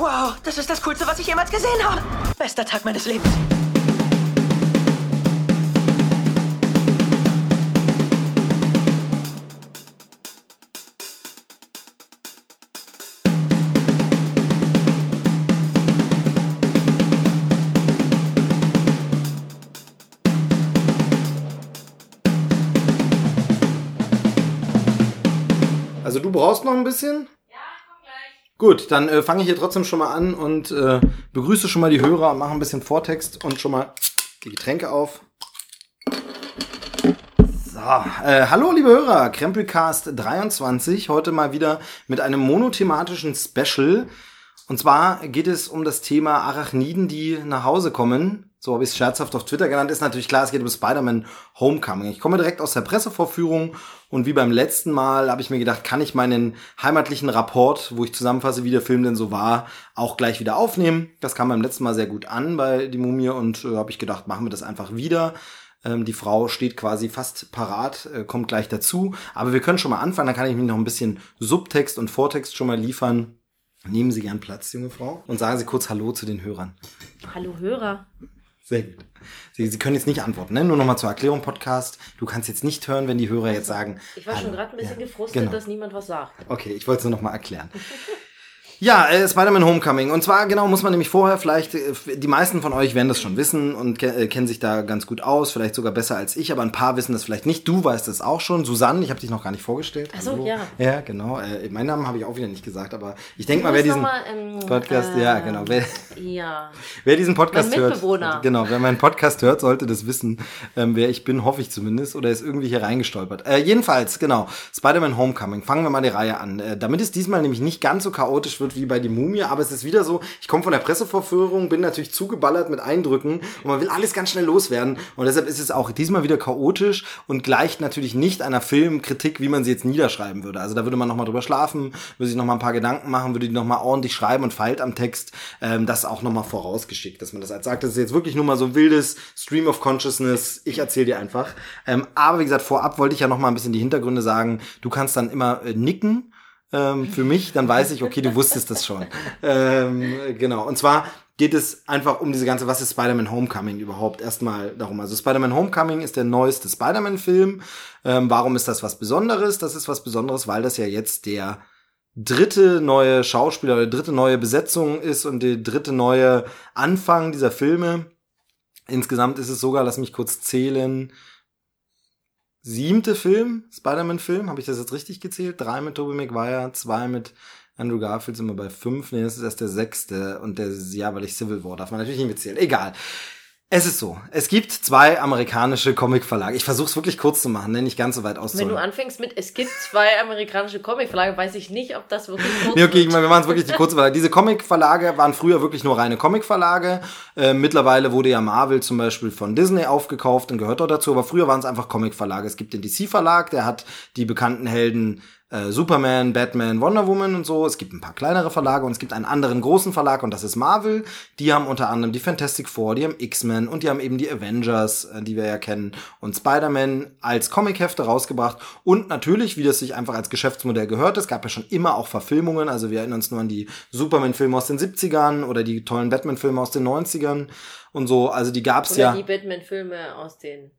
Wow, das ist das Coolste, was ich jemals gesehen habe. Bester Tag meines Lebens. Also du brauchst noch ein bisschen? Gut, dann äh, fange ich hier trotzdem schon mal an und äh, begrüße schon mal die Hörer, mache ein bisschen Vortext und schon mal die Getränke auf. So, äh, hallo liebe Hörer, Krempelcast 23, heute mal wieder mit einem monothematischen Special. Und zwar geht es um das Thema Arachniden, die nach Hause kommen. So habe ich es scherzhaft auf Twitter genannt. Ist natürlich klar, es geht um Spider-Man Homecoming. Ich komme direkt aus der Pressevorführung und wie beim letzten Mal habe ich mir gedacht, kann ich meinen heimatlichen Rapport, wo ich zusammenfasse, wie der Film denn so war, auch gleich wieder aufnehmen. Das kam beim letzten Mal sehr gut an bei Die Mumie und äh, habe ich gedacht, machen wir das einfach wieder. Ähm, die Frau steht quasi fast parat, äh, kommt gleich dazu. Aber wir können schon mal anfangen, dann kann ich mir noch ein bisschen Subtext und Vortext schon mal liefern. Nehmen Sie gern Platz, junge Frau, und sagen Sie kurz Hallo zu den Hörern. Hallo Hörer. Sehr gut. Sie, Sie können jetzt nicht antworten, ne? Nur nochmal zur Erklärung, Podcast. Du kannst jetzt nicht hören, wenn die Hörer jetzt sagen. Ich war schon gerade ein bisschen Ja, gefrustet, genau. dass niemand was sagt. Okay, ich wollte es nur nochmal erklären. Ja, äh, Spider-Man Homecoming. Und zwar, genau, muss man nämlich vorher vielleicht, äh, die meisten von euch werden das schon wissen und ke äh, kennen sich da ganz gut aus, vielleicht sogar besser als ich, aber ein paar wissen das vielleicht nicht. Du weißt das auch schon. Susanne, ich habe dich noch gar nicht vorgestellt. Ach so, Hallo. ja. Ja, genau. Äh, meinen Namen habe ich auch wieder nicht gesagt, aber ich denke mal, wer diesen mal, ähm, Podcast, äh, ja, genau, wer, Ja. Wer diesen Podcast hört, Mitbewohner. genau, wer meinen Podcast hört, sollte das wissen, ähm, wer ich bin, hoffe ich zumindest, oder ist irgendwie hier reingestolpert. Äh, jedenfalls, genau, Spider-Man Homecoming. Fangen wir mal die Reihe an. Äh, damit es diesmal nämlich nicht ganz so chaotisch wird wie bei die Mumie, aber es ist wieder so, ich komme von der Pressevorführung, bin natürlich zugeballert mit Eindrücken und man will alles ganz schnell loswerden und deshalb ist es auch diesmal wieder chaotisch und gleicht natürlich nicht einer Filmkritik, wie man sie jetzt niederschreiben würde. Also da würde man nochmal drüber schlafen, würde sich nochmal ein paar Gedanken machen, würde die nochmal ordentlich schreiben und feilt am Text. Ähm, das auch nochmal vorausgeschickt, dass man das als sagt, das ist jetzt wirklich nur mal so ein wildes Stream of Consciousness. Ich erzähle dir einfach. Ähm, aber wie gesagt, vorab wollte ich ja nochmal ein bisschen die Hintergründe sagen. Du kannst dann immer äh, nicken ähm, für mich, dann weiß ich, okay, du wusstest das schon. Ähm, genau. Und zwar geht es einfach um diese ganze, was ist Spider-Man Homecoming überhaupt? Erstmal darum. Also Spider-Man Homecoming ist der neueste Spider-Man-Film. Ähm, warum ist das was Besonderes? Das ist was Besonderes, weil das ja jetzt der dritte neue Schauspieler oder dritte neue Besetzung ist und der dritte neue Anfang dieser Filme. Insgesamt ist es sogar, lass mich kurz zählen, siebte Film, Spider-Man-Film, habe ich das jetzt richtig gezählt? Drei mit Tobey Maguire, zwei mit Andrew Garfield sind wir bei fünf. Nee, das ist erst der sechste und der, ja, weil ich Civil War darf man natürlich nicht mitzählen. Egal. Es ist so. Es gibt zwei amerikanische Comicverlage. Ich versuche es wirklich kurz zu machen, ne? nicht ganz so weit Wenn auszuholen. du anfängst mit, es gibt zwei amerikanische Comicverlage, weiß ich nicht, ob das wirklich kurz Nee, okay, ich meine, wir machen es wirklich die kurze Verlage. Diese Comic-Verlage waren früher wirklich nur reine Comic-Verlage. Äh, mittlerweile wurde ja Marvel zum Beispiel von Disney aufgekauft und gehört auch dazu. Aber früher waren es einfach Comic-Verlage. Es gibt den DC-Verlag, der hat die bekannten Helden äh, Superman, Batman, Wonder Woman und so. Es gibt ein paar kleinere Verlage und es gibt einen anderen großen Verlag und das ist Marvel. Die haben unter anderem die Fantastic Four, die haben X-Men und die haben eben die Avengers, äh, die wir ja kennen, und Spider-Man als Comichefte rausgebracht. Und natürlich, wie das sich einfach als Geschäftsmodell gehört, es gab ja schon immer auch Verfilmungen. Also wir erinnern uns nur an die Superman-Filme aus den 70ern oder die tollen Batman-Filme aus den 90ern und so. Also die gab's Oder ja. die Batman-Filme aus den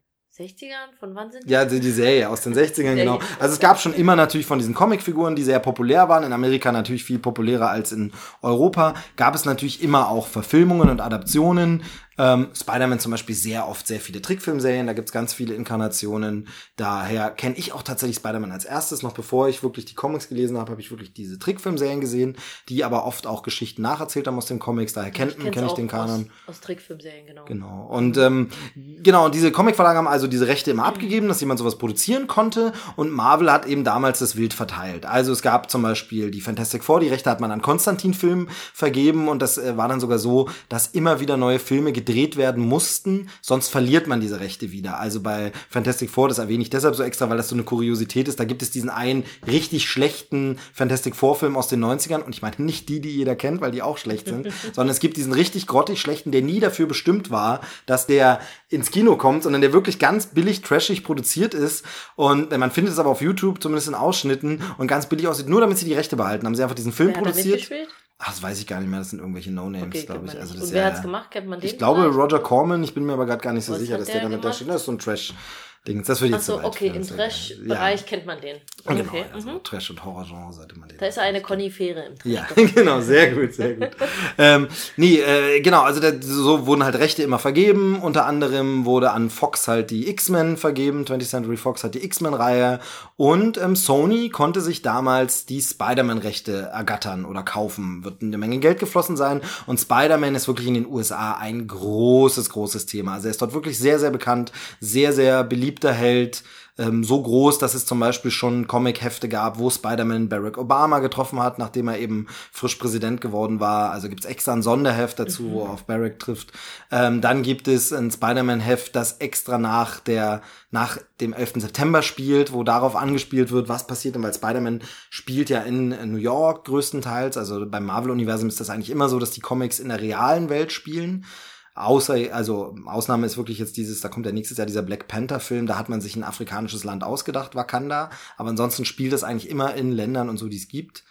60ern? Von wann sind die? Ja, die, die Serie aus den 60ern, Serie. genau. Also es gab schon immer natürlich von diesen Comicfiguren, die sehr populär waren, in Amerika natürlich viel populärer als in Europa, gab es natürlich immer auch Verfilmungen und Adaptionen. Ähm, Spider-Man zum Beispiel sehr oft sehr viele Trickfilmserien, da gibt's ganz viele Inkarnationen. Daher kenne ich auch tatsächlich Spider-Man als erstes. Noch bevor ich wirklich die Comics gelesen habe, habe ich wirklich diese Trickfilmserien gesehen, die aber oft auch Geschichten nacherzählt haben aus den Comics. Daher kennt kenn's kenn ich den Kanon. Aus, aus Trickfilmserien, genau. Genau. Und ähm, genau, und diese Comicverlage haben also diese Rechte immer abgegeben, dass jemand sowas produzieren konnte. Und Marvel hat eben damals das Wild verteilt. Also es gab zum Beispiel die Fantastic Four, die Rechte hat man an Konstantin-Filmen vergeben. Und das äh, war dann sogar so, dass immer wieder neue Filme gedreht werden mussten, sonst verliert man diese Rechte wieder. Also bei Fantastic Four, das erwähne ich deshalb so extra, weil das so eine Kuriosität ist. Da gibt es diesen einen richtig schlechten Fantastic Four-Film aus den 90ern. Und ich meine nicht die, die jeder kennt, weil die auch schlecht sind, sondern es gibt diesen richtig grottig schlechten, der nie dafür bestimmt war, dass der ins Kino kommt, sondern der wirklich ganz billig trashig produziert ist. Und man findet es aber auf YouTube, zumindest in Ausschnitten, und ganz billig aussieht, nur damit sie die Rechte behalten. Haben sie einfach diesen Film Wer produziert. Ach, das weiß ich gar nicht mehr, das sind irgendwelche No-Names, Okay, glaube ich. Also das Und wer ja, hat's gemacht? Kennt man den? Ich glaube? Roger Corman, ich bin mir aber gerade gar nicht so Was sicher, dass der der damit da steht. Das ist so ein Trash. Ding. Das würde jetzt Achso, zu weit okay, im Trash-Bereich Ja. kennt man den. Genau, Okay. also mhm. Trash- und Horrorgenre sollte man den. Da ist eine Konifere im Trash. Ja, genau, sehr gut, sehr gut. ähm, nee, äh, genau, also der, so wurden halt Rechte immer vergeben. Unter anderem wurde an Fox halt die X-Men vergeben. 20th Century Fox hat die X-Men-Reihe. Und ähm, Sony konnte sich damals die Spider-Man-Rechte ergattern oder kaufen. Wird eine Menge Geld geflossen sein. Und Spider-Man ist wirklich in den USA ein großes, großes Thema. Also er ist dort wirklich sehr, sehr bekannt, sehr, sehr beliebter Held ähm, so groß, dass es zum Beispiel schon Comic-Hefte gab, wo Spider-Man Barack Obama getroffen hat, nachdem er eben frisch Präsident geworden war. Also gibt's extra ein Sonderheft dazu, wo er auf Barack trifft. Ähm, dann gibt es ein Spider-Man-Heft, das extra nach der nach dem 11. September spielt, wo darauf angespielt wird, was passiert denn, weil Spider-Man spielt ja in äh, New York größtenteils. Also beim Marvel-Universum ist das eigentlich immer so, dass die Comics in der realen Welt spielen. Außer, also Ausnahme ist wirklich jetzt dieses, da kommt ja nächstes Jahr dieser Black Panther-Film, da hat man sich ein afrikanisches Land ausgedacht, Wakanda. Aber ansonsten spielt es eigentlich immer in Ländern und so, die es gibt.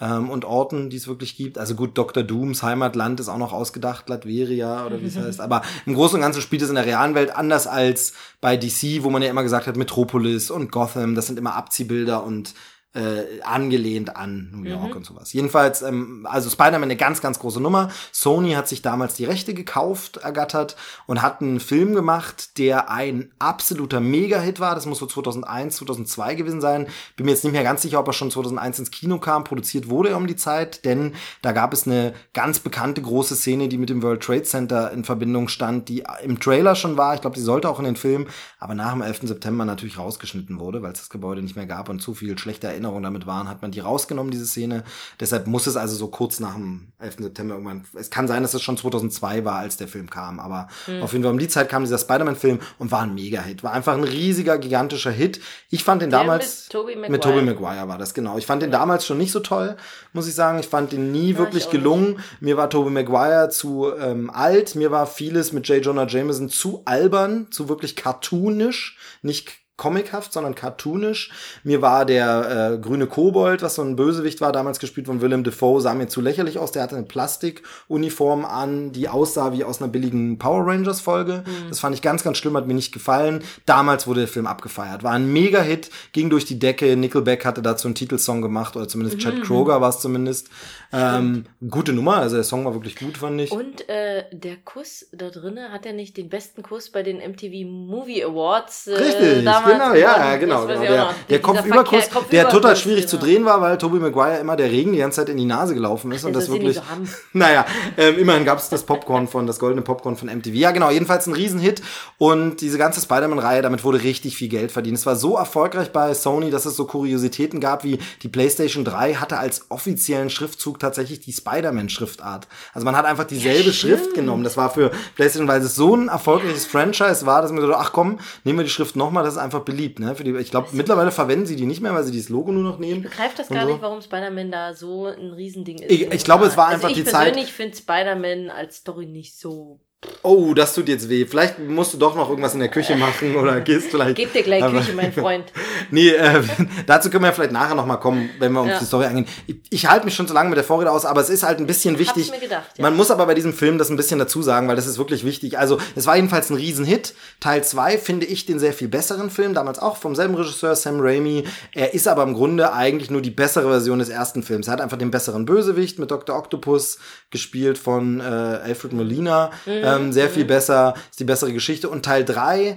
Ähm, und Orten, die es wirklich gibt. Also gut, Dr. Dooms Heimatland ist auch noch ausgedacht, Latveria oder wie es heißt. Aber im Großen und Ganzen spielt es in der realen Welt anders als bei DC, wo man ja immer gesagt hat, Metropolis und Gotham, das sind immer Abziehbilder und äh, angelehnt an New York und sowas. Jedenfalls, ähm, also Spider-Man eine ganz, ganz große Nummer. Sony hat sich damals die Rechte gekauft, ergattert und hat einen Film gemacht, der ein absoluter Mega-Hit war. Das muss so 2001, 2002 gewesen sein. Bin mir jetzt nicht mehr ganz sicher, ob er schon 2001 ins Kino kam. Produziert wurde er um die Zeit, denn da gab es eine ganz bekannte große Szene, die mit dem World Trade Center in Verbindung stand, die im Trailer schon war. Ich glaube, die sollte auch in den Film, aber nach dem 11. September natürlich rausgeschnitten wurde, weil es das Gebäude nicht mehr gab und zu viel schlechte Erinnerungen damit waren, hat man die rausgenommen, diese Szene. Deshalb muss es also so kurz nach dem 11. September irgendwann, es kann sein, dass es schon 2002 war, als der Film kam, aber auf jeden Fall um die Zeit kam dieser Spider-Man-Film und war ein Mega-Hit. War einfach ein riesiger, gigantischer Hit. Ich fand den Der damals... mit Tobey Mit Maguire. Tobey Maguire war das, genau. Ich fand den damals schon nicht so toll, muss ich sagen. Ich fand den nie ich wirklich gelungen. Mir war Tobey Maguire zu ähm, alt. Mir war vieles mit J. Jonah Jameson zu albern, zu wirklich cartoonisch. Nicht comichaft, sondern cartoonisch. Mir war der äh, grüne Kobold, was so ein Bösewicht war, damals gespielt von Willem Dafoe, sah mir zu lächerlich aus. Der hatte eine Plastikuniform an, die aussah wie aus einer billigen Power Rangers Folge. Das fand ich ganz, ganz schlimm, hat mir nicht gefallen. Damals wurde der Film abgefeiert. War ein Mega-Hit, ging durch die Decke. Nickelback hatte dazu einen Titelsong gemacht, oder zumindest Chad Kroger war es zumindest. Ähm, gute Nummer, also der Song war wirklich gut, fand ich. Und äh, der Kuss da drinnen hat er nicht den besten Kuss bei den MTV Movie Awards äh, Richtig, damals genau, ja, ja, genau. Genau. Der, der Kopfüberkuss, Verkehr- der total schwierig zu drehen war, weil Tobey Maguire immer der Regen die ganze Zeit in die Nase gelaufen ist und Das das wirklich. so. Naja, ähm, immerhin gab es das Popcorn von, das goldene Popcorn von MTV. Ja, genau, jedenfalls ein Riesenhit. Und diese ganze Spider-Man-Reihe, damit wurde richtig viel Geld verdient. Es war so erfolgreich bei Sony, dass es so Kuriositäten gab, wie die PlayStation 3 hatte als offiziellen Schriftzug tatsächlich die Spider-Man-Schriftart. Also man hat einfach dieselbe Schrift genommen. Das war für PlayStation, weil es so ein erfolgreiches Franchise war, dass man so, ach komm, nehmen wir die Schrift nochmal, das ist einfach beliebt. Ne? Für die, ich glaube, mittlerweile verwenden sie die nicht mehr, weil sie dieses Logo nur noch nehmen. Ich begreife das gar so. nicht, warum Spider-Man da so ein Riesending ist. Ich- ich glaube, es war also einfach ich die Zeit- persönlich finde Spider-Man als Story nicht so. Oh, das tut jetzt weh. Vielleicht musst du doch noch irgendwas in der Küche machen oder gehst vielleicht. Gib dir gleich Aber- Küche, mein Freund. Nee, äh, dazu können wir vielleicht nachher noch mal kommen, wenn wir uns Ja. die Story angehen. Ich, ich halte mich schon zu lange mit der Vorrede aus, aber es ist halt ein bisschen Hab's wichtig. mir gedacht, ja. Man muss aber bei diesem Film das ein bisschen dazu sagen, weil das ist wirklich wichtig. Also, es war jedenfalls ein Riesenhit. Teil 2 finde ich den sehr viel besseren Film, damals auch vom selben Regisseur Sam Raimi. Er ist aber im Grunde eigentlich nur die bessere Version des ersten Films. Er hat einfach den besseren Bösewicht mit Dr. Octopus gespielt von äh, Alfred Molina. Ähm, sehr viel besser, ist die bessere Geschichte. Und Teil 3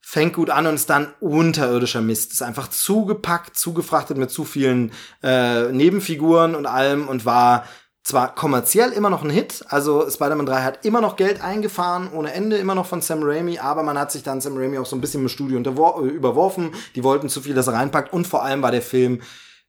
fängt gut an und ist dann unterirdischer Mist. Ist einfach zugepackt, zugefrachtet mit zu vielen äh, Nebenfiguren und allem und war zwar kommerziell immer noch ein Hit, also Spider-Man 3 hat immer noch Geld eingefahren, ohne Ende, immer noch von Sam Raimi, aber man hat sich dann Sam Raimi auch so ein bisschen im Studio äh, überworfen, die wollten zu viel, dass er reinpackt und vor allem war der Film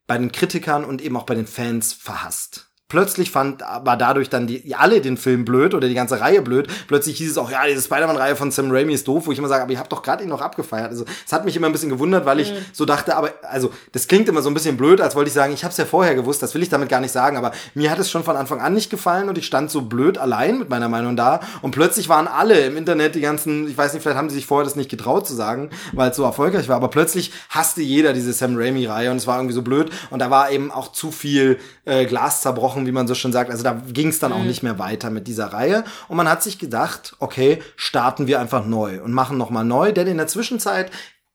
bei den Kritikern und eben auch bei den Fans verhasst. Plötzlich fand aber dadurch dann die, alle den Film blöd oder die ganze Reihe blöd. Plötzlich hieß es auch, ja, diese Spider-Man-Reihe von Sam Raimi ist doof, wo ich immer sage, aber ihr habt doch gerade ihn noch abgefeiert. Also es hat mich immer ein bisschen gewundert, weil ich so dachte, aber also das klingt immer so ein bisschen blöd, als wollte ich sagen, ich habe es ja vorher gewusst, das will ich damit gar nicht sagen, aber mir hat es schon von Anfang an nicht gefallen und ich stand so blöd allein mit meiner Meinung da und plötzlich waren alle im Internet die ganzen, ich weiß nicht, vielleicht haben sie sich vorher das nicht getraut zu sagen, weil es so erfolgreich war, aber plötzlich hasste jeder diese Sam Raimi-Reihe und es war irgendwie so blöd und da war eben auch zu viel äh, Glas zerbrochen abgebrochen, wie man so schon sagt. Also da ging es dann auch nicht mehr weiter mit dieser Reihe. Und man hat sich gedacht, okay, starten wir einfach neu und machen nochmal neu. Denn in der Zwischenzeit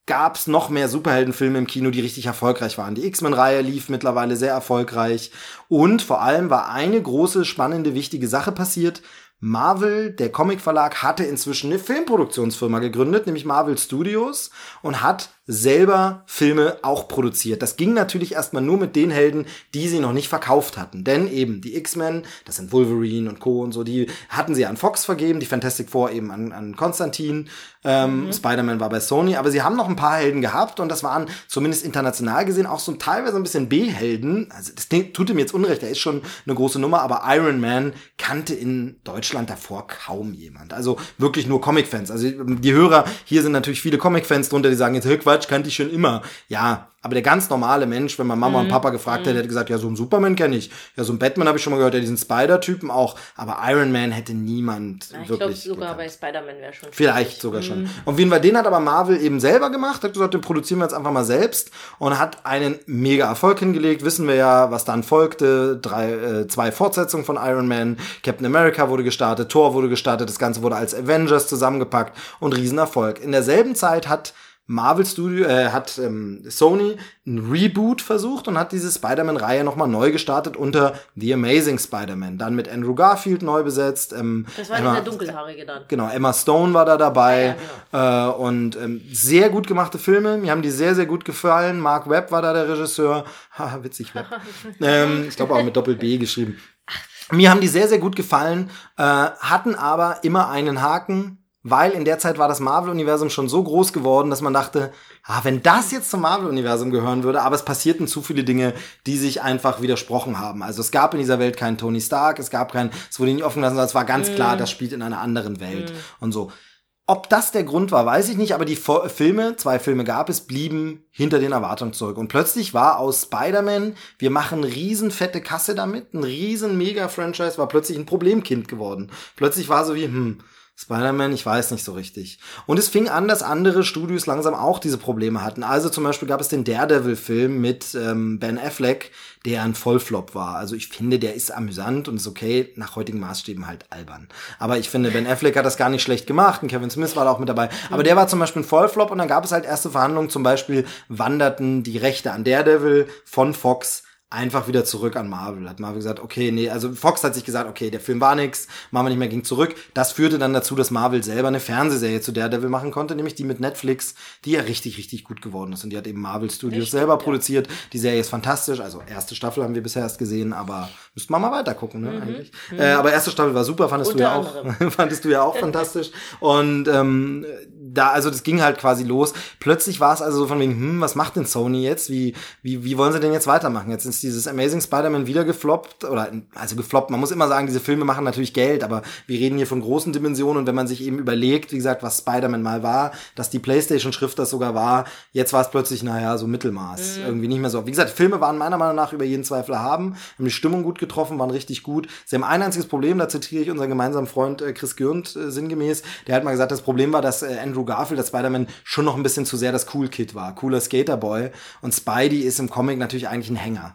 gab's noch mehr Superheldenfilme im Kino, die richtig erfolgreich waren. Die X-Men-Reihe lief mittlerweile sehr erfolgreich. Und vor allem war eine große, spannende, wichtige Sache passiert. Marvel, der Comicverlag, hatte inzwischen eine Filmproduktionsfirma gegründet, nämlich Marvel Studios, und hat selber Filme auch produziert. Das ging natürlich erstmal nur mit den Helden, die sie noch nicht verkauft hatten. Denn eben die X-Men, das sind Wolverine und Co. und so, die hatten sie an Fox vergeben, die Fantastic Four eben an, an Konstantin, ähm, mhm. Spider-Man war bei Sony, aber sie haben noch ein paar Helden gehabt und das waren zumindest international gesehen auch so teilweise ein bisschen B-Helden. Also das tut ihm jetzt Unrecht, er ist schon eine große Nummer, aber Iron Man kannte in Deutschland davor kaum jemand. Also wirklich nur Comic-Fans. Also die Hörer, hier sind natürlich viele Comic-Fans drunter, die sagen jetzt, Quatsch, kannte ich schon immer. Ja, aber der ganz normale Mensch, wenn man Mama mhm. und Papa gefragt hätte, hätte gesagt, ja, so einen Superman kenne ich. Ja, so einen Batman habe ich schon mal gehört, ja, diesen Spider-Typen auch. Aber Iron Man hätte niemand ja, ich wirklich. Ich glaube sogar gekannt. bei Spider-Man wäre schon. Vielleicht sogar mhm. schon. Und wie den hat aber Marvel eben selber gemacht, hat gesagt, den produzieren wir jetzt einfach mal selbst und hat einen mega Erfolg hingelegt. Wissen wir ja, was dann folgte. Drei, äh, zwei Fortsetzungen von Iron Man. Captain America wurde gestartet, Thor wurde gestartet, das Ganze wurde als Avengers zusammengepackt und Riesenerfolg. In derselben Zeit hat Marvel Studio, äh, hat ähm, Sony ein Reboot versucht und hat diese Spider-Man-Reihe nochmal neu gestartet unter The Amazing Spider-Man. Dann mit Andrew Garfield neu besetzt. Ähm, das war Emma, der dunkelhaarige dann. Genau, Emma Stone war da dabei. Ja, ja, genau. äh, und ähm, sehr gut gemachte Filme. Mir haben die sehr, sehr gut gefallen. Mark Webb war da der Regisseur. Haha, witzig Webb. ähm, ich glaube auch mit Doppel-B geschrieben. Mir haben die sehr, sehr gut gefallen, äh, hatten aber immer einen Haken weil in der Zeit war das Marvel-Universum schon so groß geworden, dass man dachte, ah, wenn das jetzt zum Marvel-Universum gehören würde, aber es passierten zu viele Dinge, die sich einfach widersprochen haben. Also es gab in dieser Welt keinen Tony Stark, es gab keinen, es wurde nicht offen gelassen, sondern es war ganz mm. klar, das spielt in einer anderen Welt mm. und so. Ob das der Grund war, weiß ich nicht, aber die Filme, zwei Filme gab es, blieben hinter den Erwartungen zurück. Und plötzlich war aus Spider-Man, wir machen riesenfette Kasse damit, ein riesen Mega-Franchise, war plötzlich ein Problemkind geworden. Plötzlich war so wie, hm, Spider-Man, ich weiß nicht so richtig. Und es fing an, dass andere Studios langsam auch diese Probleme hatten. Also zum Beispiel gab es den Daredevil-Film mit ähm, Ben Affleck, der ein Vollflop war. Also ich finde, der ist amüsant und ist okay, nach heutigen Maßstäben halt albern. Aber ich finde, Ben Affleck hat das gar nicht schlecht gemacht und Kevin Smith war da auch mit dabei. Aber der war zum Beispiel ein Vollflop und dann gab es halt erste Verhandlungen. Zum Beispiel wanderten die Rechte an Daredevil von Fox einfach wieder zurück an Marvel. Hat Marvel gesagt, okay, nee, also Fox hat sich gesagt, okay, der Film war nix, machen wir nicht mehr, ging zurück. Das führte dann dazu, dass Marvel selber eine Fernsehserie zu Daredevil machen konnte, nämlich die mit Netflix, die ja richtig, richtig gut geworden ist. Und die hat eben Marvel Studios Echt? selber ja. produziert. Die Serie ist fantastisch. Also erste Staffel haben wir bisher erst gesehen, aber müssten wir mal weiter gucken, ne, mhm. eigentlich. Mhm. Äh, aber erste Staffel war super, fandest Unter du ja auch, fandest du ja auch fantastisch. Und ähm, da, also das ging halt quasi los. Plötzlich war es also so von wegen, hm, was macht denn Sony jetzt? Wie, wie, wie wollen sie denn jetzt weitermachen? Jetzt ist dieses Amazing Spider-Man wieder gefloppt, oder also gefloppt, man muss immer sagen, diese Filme machen natürlich Geld, aber wir reden hier von großen Dimensionen und wenn man sich eben überlegt, wie gesagt, was Spider-Man mal war, dass die Playstation-Schrift das sogar war, jetzt war es plötzlich, naja, so Mittelmaß. Mhm. Irgendwie nicht mehr so. Wie gesagt, Filme waren meiner Meinung nach über jeden Zweifel haben, haben die Stimmung gut getroffen, waren richtig gut. Sie haben ein einziges Problem, da zitiere ich unseren gemeinsamen Freund äh, Chris Gürnt äh, sinngemäß, der hat mal gesagt, das Problem war, dass äh, Andrew Garfield, das Spider-Man, schon noch ein bisschen zu sehr das Cool Kid war, cooler Skaterboy und Spidey ist im Comic natürlich eigentlich ein Hänger.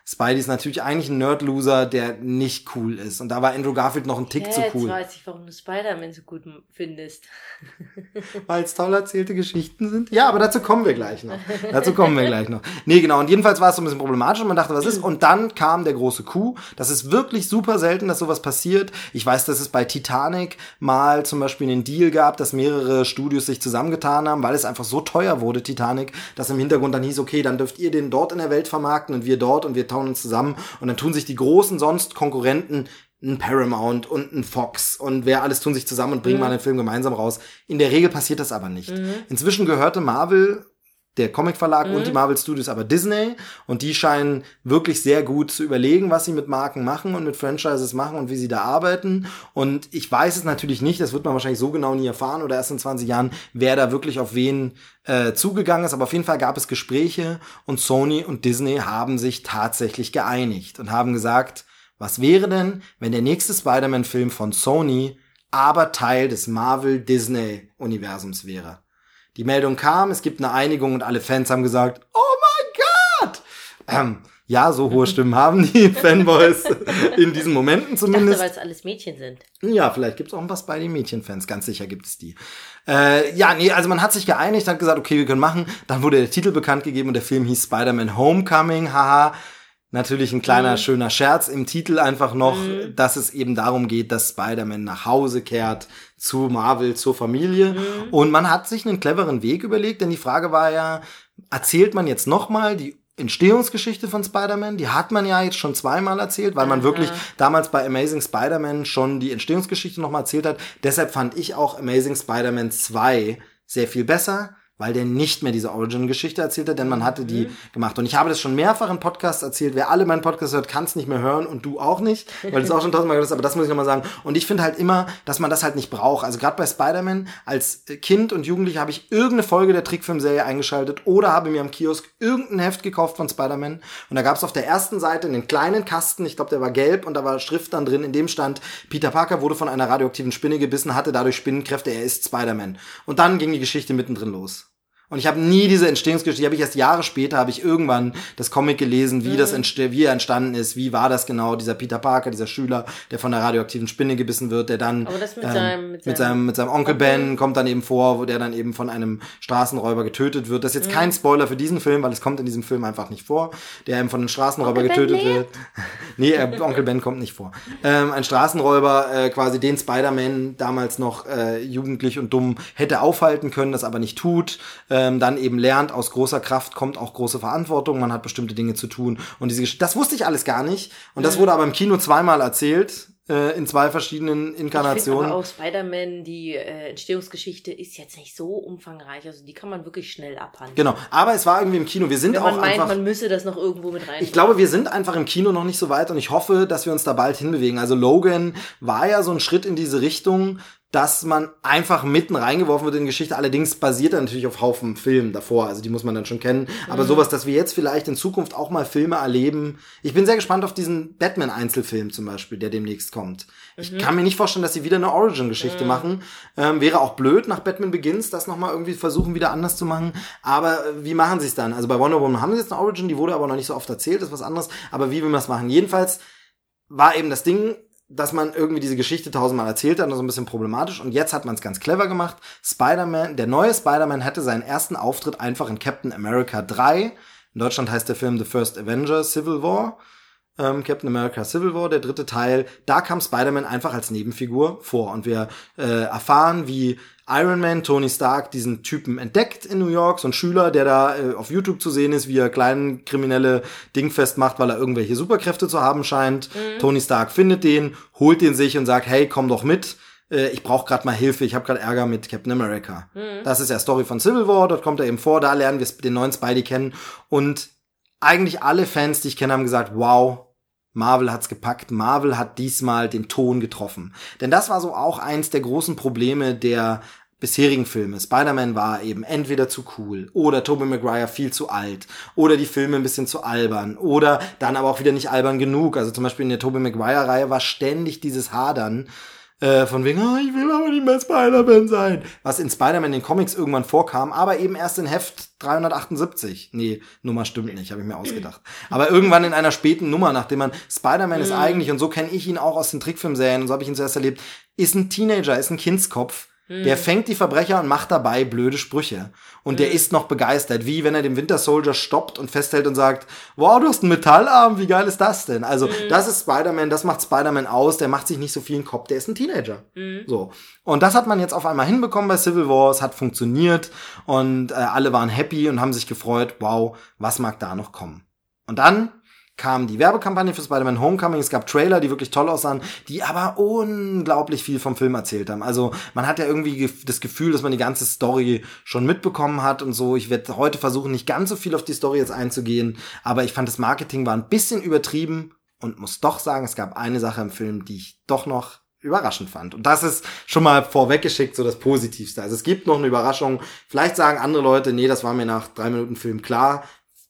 Spidey ist natürlich eigentlich ein Nerd-Loser, der nicht cool ist. Und da war Andrew Garfield noch ein Tick ja, zu cool. Jetzt weiß ich, warum du Spider-Man so gut findest. Weil es toll erzählte Geschichten sind. Ja, aber dazu kommen wir gleich noch. Dazu kommen wir gleich noch. Nee, genau. Und jedenfalls war es so ein bisschen problematisch und man dachte, was ist? Und dann kam der große Coup. Das ist wirklich super selten, dass sowas passiert. Ich weiß, dass es bei Titanic mal zum Beispiel einen Deal gab, dass mehrere Studios sich zusammengetan haben, weil es einfach so teuer wurde, Titanic, dass im Hintergrund dann hieß, okay, dann dürft ihr den dort in der Welt vermarkten und wir dort und wir uns zusammen und dann tun sich die großen sonst Konkurrenten ein Paramount und ein Fox und wer alles tun sich zusammen und bringen mhm. mal einen Film gemeinsam raus. In der Regel passiert das aber nicht. Mhm. Inzwischen gehörte Marvel der Comic-Verlag mhm. und die Marvel Studios aber Disney und die scheinen wirklich sehr gut zu überlegen, was sie mit Marken machen und mit Franchises machen und wie sie da arbeiten und ich weiß es natürlich nicht, das wird man wahrscheinlich so genau nie erfahren oder erst in 20 Jahren, wer da wirklich auf wen äh, zugegangen ist, aber auf jeden Fall gab es Gespräche und Sony und Disney haben sich tatsächlich geeinigt und haben gesagt, was wäre denn, wenn der nächste Spider-Man-Film von Sony aber Teil des Marvel-Disney-Universums wäre? Die Meldung kam, es gibt eine Einigung und alle Fans haben gesagt, oh mein Gott! Ähm, ja, so hohe Stimmen haben die Fanboys in diesen Momenten zumindest. weil es alles Mädchen sind. Ja, vielleicht gibt's auch ein paar Spidey-Mädchen-Fans, ganz sicher gibt es die. Äh, ja, nee, also man hat sich geeinigt, hat gesagt, okay, wir können machen. Dann wurde der Titel bekannt gegeben und der Film hieß Spider-Man Homecoming, haha. Natürlich ein kleiner, schöner Scherz im Titel einfach noch, dass es eben darum geht, dass Spider-Man nach Hause kehrt zu Marvel, zur Familie. Und man hat sich einen cleveren Weg überlegt, denn die Frage war ja, erzählt man jetzt nochmal die Entstehungsgeschichte von Spider-Man, die hat man ja jetzt schon zweimal erzählt, weil man wirklich damals bei Amazing Spider-Man schon die Entstehungsgeschichte nochmal erzählt hat. Deshalb fand ich auch Amazing Spider-Man 2 sehr viel besser, weil der nicht mehr diese Origin-Geschichte erzählt hat, denn man hatte die gemacht. Und ich habe das schon mehrfach in Podcasts erzählt. Wer alle meinen Podcasts hört, kann es nicht mehr hören und du auch nicht, weil du es auch schon tausendmal gehört hast, aber das muss ich nochmal sagen. Und ich finde halt immer, dass man das halt nicht braucht. Also gerade bei Spider-Man, als Kind und Jugendlicher habe ich irgendeine Folge der Trickfilmserie eingeschaltet oder habe mir am Kiosk irgendein Heft gekauft von Spider-Man. Und da gab es auf der ersten Seite einen kleinen Kasten, ich glaube, der war gelb und da war Schrift dann drin, in dem stand, Peter Parker wurde von einer radioaktiven Spinne gebissen, hatte dadurch Spinnenkräfte, er ist Spider-Man. Und dann ging die Geschichte mittendrin los. Und ich habe nie diese Entstehungsgeschichte, die habe ich erst Jahre später, habe ich irgendwann das Comic gelesen, wie das entste wie er entstanden ist, wie war das genau, dieser Peter Parker, dieser Schüler, der von der radioaktiven Spinne gebissen wird, der dann Aber das mit ähm, seinem- mit mit seinem seinem mit seinem Onkel Ben kommt dann eben vor, wo der dann eben von einem Straßenräuber getötet wird. Das ist jetzt kein Spoiler für diesen Film, weil es kommt in diesem Film einfach nicht vor, der eben von einem Straßenräuber Onkel Ben getötet lebt? wird. nee, äh, Onkel Ben kommt nicht vor. Ähm, ein Straßenräuber, äh, quasi den Spider-Man damals noch äh, jugendlich und dumm hätte aufhalten können, das aber nicht tut. Ähm, dann eben lernt, aus großer Kraft kommt auch große Verantwortung, man hat bestimmte Dinge zu tun. Und diese Gesch das wusste ich alles gar nicht. Und das wurde aber im Kino zweimal erzählt, äh, in zwei verschiedenen Ich Inkarnationen. aber auch Spider-Man, die äh, Entstehungsgeschichte ist jetzt nicht so umfangreich. Also die kann man wirklich schnell abhandeln. Genau, aber es war irgendwie im Kino. Wir sind Wenn man auch meint, einfach. man müsse das noch irgendwo mit rein. Ich glaube, wir sind einfach im Kino noch nicht so weit und ich hoffe, dass wir uns da bald hinbewegen. Also Logan war ja so ein Schritt in diese Richtung, dass man einfach mitten reingeworfen wird in die Geschichte. Allerdings basiert er natürlich auf Haufen Filmen davor. Also die muss man dann schon kennen. Aber sowas, dass wir jetzt vielleicht in Zukunft auch mal Filme erleben. Ich bin sehr gespannt auf diesen Batman-Einzelfilm zum Beispiel, der demnächst kommt. Ich kann mir nicht vorstellen, dass sie wieder eine Origin-Geschichte machen. Ähm, wäre auch blöd nach Batman Begins, das nochmal irgendwie versuchen, wieder anders zu machen. Aber äh, wie machen sie es dann? Also bei Wonder Woman haben sie jetzt eine Origin, die wurde aber noch nicht so oft erzählt, das ist was anderes. Aber wie will man das machen? Jedenfalls war eben das Ding, dass man irgendwie diese Geschichte tausendmal erzählt hat so ein bisschen problematisch. Und jetzt hat man es ganz clever gemacht. Spider-Man, der neue Spider-Man hatte seinen ersten Auftritt einfach in Captain America 3. In Deutschland heißt der Film The First Avenger Civil War. Ähm, Captain America Civil War, der dritte Teil. Da kam Spider-Man einfach als Nebenfigur vor. Und wir äh, erfahren, wie Iron Man, Tony Stark, diesen Typen entdeckt in New York, so ein Schüler, der da äh, auf YouTube zu sehen ist, wie er kleinen kriminelle Ding festmacht, weil er irgendwelche Superkräfte zu haben scheint. Tony Stark findet den, holt den sich und sagt, hey, komm doch mit. Äh, Ich brauche gerade mal Hilfe, ich habe gerade Ärger mit Captain America. Das ist ja Story von Civil War, dort kommt er eben vor, da lernen wir den neuen Spidey kennen. Und eigentlich alle Fans, die ich kenne, haben gesagt, wow, Marvel hat's gepackt. Marvel hat diesmal den Ton getroffen. Denn das war so auch eins der großen Probleme der bisherigen Filme. Spider-Man war eben entweder zu cool oder Tobey Maguire viel zu alt oder die Filme ein bisschen zu albern oder dann aber auch wieder nicht albern genug. Also zum Beispiel in der Tobey Maguire-Reihe war ständig dieses Hadern äh, von wegen, oh, ich will aber nicht mehr Spider-Man sein. Was in Spider-Man in den Comics irgendwann vorkam, aber eben erst in Heft 378. Nee, Nummer stimmt nicht, habe ich mir ausgedacht. Aber irgendwann in einer späten Nummer, nachdem man Spider-Man ist eigentlich, und so kenne ich ihn auch aus den Trickfilmserien, und so habe ich ihn zuerst erlebt, ist ein Teenager, ist ein Kindskopf. Der fängt die Verbrecher und macht dabei blöde Sprüche. Und der ist noch begeistert, wie wenn er den Winter Soldier stoppt und festhält und sagt, wow, du hast einen Metallarm, wie geil ist das denn? Also, das ist Spider-Man, das macht Spider-Man aus, der macht sich nicht so viel in den Kopf, der ist ein Teenager. So. Und das hat man jetzt auf einmal hinbekommen bei Civil War, es hat funktioniert und äh, alle waren happy und haben sich gefreut, wow, was mag da noch kommen? Und dann kam die Werbekampagne für Spider-Man Homecoming. Es gab Trailer, die wirklich toll aussahen, die aber unglaublich viel vom Film erzählt haben. Also man hat ja irgendwie das Gefühl, dass man die ganze Story schon mitbekommen hat und so. Ich werde heute versuchen, nicht ganz so viel auf die Story jetzt einzugehen, aber ich fand das Marketing war ein bisschen übertrieben und muss doch sagen, es gab eine Sache im Film, die ich doch noch überraschend fand. Und das ist schon mal vorweggeschickt so das Positivste. Also es gibt noch eine Überraschung. Vielleicht sagen andere Leute, nee, das war mir nach drei Minuten Film klar.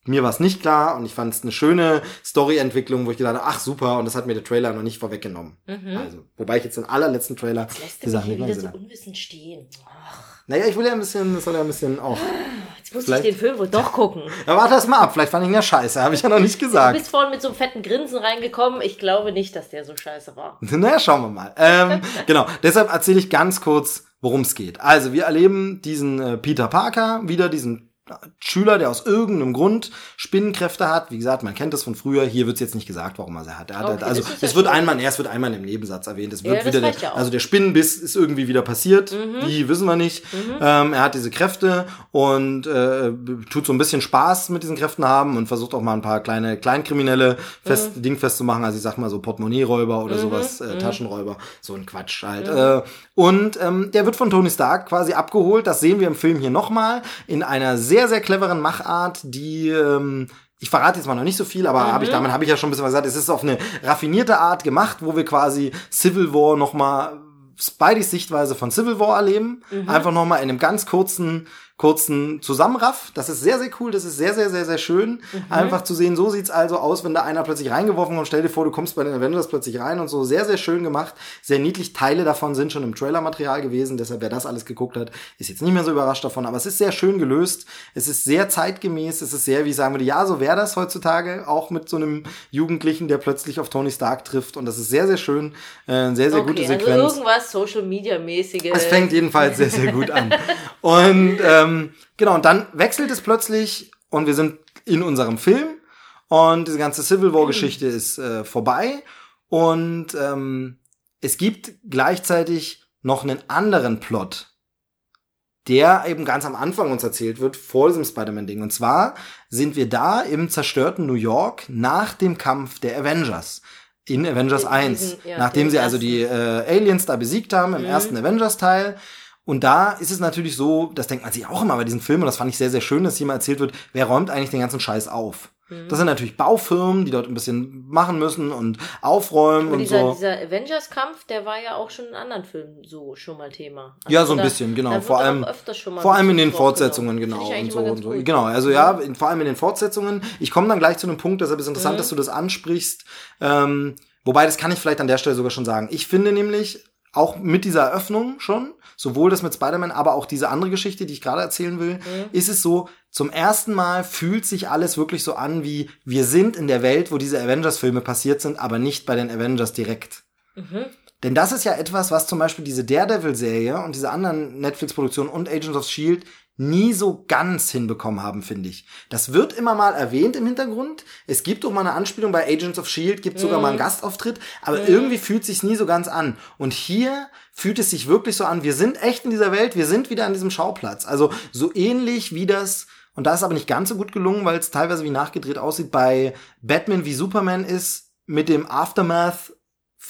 Mir war es nicht klar und ich fand es eine schöne Storyentwicklung, wo ich gedacht habe, ach super, und das hat mir der Trailer noch nicht vorweggenommen. Also, wobei ich jetzt den allerletzten Trailer Lässt die Sachen wieder so unwissend stehen. Ach, Naja, ich will ja ein bisschen, das soll ja ein bisschen auch. jetzt Jetzt muss Vielleicht- ich den Film wohl doch gucken. Ja, warte das mal ab. Vielleicht fand ich ihn ja scheiße. Habe ich ja noch nicht Du gesagt. bist vorhin mit so einem fetten Grinsen reingekommen. Ich glaube nicht, dass der so scheiße war. Naja, schauen wir mal. Ähm, genau, deshalb erzähle ich ganz kurz, worum es geht. Also, wir erleben diesen äh, Peter Parker, wieder diesen Schüler, der aus irgendeinem Grund Spinnenkräfte hat. Wie gesagt, man kennt das von früher. Hier wird es jetzt nicht gesagt, warum er sie hat. Er hat Okay, also ja es wird schön. einmal, es wird einmal im Nebensatz erwähnt. Es wird Ja, wieder. Mhm. also der Spinnenbiss ist irgendwie wieder passiert. Wie wissen wir nicht. Ähm, er hat diese Kräfte und äh, tut so ein bisschen Spaß mit diesen Kräften haben und versucht auch mal ein paar kleine Kleinkriminelle fest, Mhm. dingfest zu machen. Also ich sag mal so Portemonnaie-Räuber oder sowas, Mhm. äh, Taschenräuber, so ein Quatsch halt. Äh, und ähm, der wird von Tony Stark quasi abgeholt. Das sehen wir im Film hier nochmal in einer sehr, sehr cleveren Machart, die ähm, ich verrate jetzt mal noch nicht so viel, aber hab ich, damit habe ich ja schon ein bisschen was gesagt. Es ist auf eine raffinierte Art gemacht, wo wir quasi Civil War nochmal Spideys Sichtweise von Civil War erleben. Einfach nochmal in einem ganz kurzen, kurzen Zusammenraff. Das ist sehr, sehr cool. Das ist sehr, sehr, sehr, sehr schön. Einfach zu sehen, so sieht's also aus, wenn da einer plötzlich reingeworfen wird und stell dir vor, du kommst bei den Avengers plötzlich rein und so. Sehr, sehr schön gemacht. Sehr niedlich. Teile davon sind schon im Trailermaterial gewesen. Deshalb, wer das alles geguckt hat, ist jetzt nicht mehr so überrascht davon. Aber es ist sehr schön gelöst. Es ist sehr zeitgemäß. Es ist sehr, wie ich sagen würde, ja, so wäre das heutzutage. Auch mit so einem Jugendlichen, der plötzlich auf Tony Stark trifft. Und das ist sehr, sehr schön. Äh, sehr, sehr gute okay, Sequenz. also irgendwas Social Media mäßiges. Es fängt jedenfalls sehr, sehr gut an. Und ähm, genau, und dann wechselt es plötzlich und wir sind in unserem Film und diese ganze Civil War-Geschichte ist äh, vorbei und ähm, es gibt gleichzeitig noch einen anderen Plot, der eben ganz am Anfang uns erzählt wird, vor diesem Spider-Man-Ding. Und zwar sind wir da im zerstörten New York nach dem Kampf der Avengers. In Avengers In 1. diesen- ja, nachdem sie also ersten. die äh, Aliens da besiegt haben im Mhm. ersten Avengers-Teil. Und da ist es natürlich so, das denkt man sich auch immer bei diesen Filmen, und das fand ich sehr, sehr schön, dass hier mal erzählt wird, wer räumt eigentlich den ganzen Scheiß auf? Mhm. Das sind natürlich Baufirmen, die dort ein bisschen machen müssen und aufräumen Aber und dieser, so. dieser Avengers-Kampf, der war ja auch schon in anderen Filmen so schon mal Thema. Also Ja, so ein da- bisschen, genau. Vor allem, vor allem in den Fortsetzungen, genau. Und so, und so. gut. Genau, also ja, in, vor allem in den Fortsetzungen. Ich komme dann gleich zu einem Punkt, deshalb ist interessant, Mhm. dass du das ansprichst. Ähm, wobei, das kann ich vielleicht an der Stelle sogar schon sagen. Ich finde nämlich, auch mit dieser Eröffnung schon, sowohl das mit Spider-Man, aber auch diese andere Geschichte, die ich gerade erzählen will, Mhm. ist es so, zum ersten Mal fühlt sich alles wirklich so an, wie wir sind in der Welt, wo diese Avengers-Filme passiert sind, aber nicht bei den Avengers direkt. Mhm. Denn das ist ja etwas, was zum Beispiel diese Daredevil-Serie und diese anderen Netflix-Produktionen und Agents of S.H.I.E.L.D. nie so ganz hinbekommen haben, finde ich. Das wird immer mal erwähnt im Hintergrund. Es gibt auch mal eine Anspielung bei Agents of S.H.I.E.L.D., gibt sogar mal einen Gastauftritt, aber irgendwie fühlt sich's nie so ganz an. Und hier fühlt es sich wirklich so an, wir sind echt in dieser Welt, wir sind wieder an diesem Schauplatz. Also so ähnlich wie das und da ist aber nicht ganz so gut gelungen, weil es teilweise wie nachgedreht aussieht, bei Batman wie Superman ist mit dem Aftermath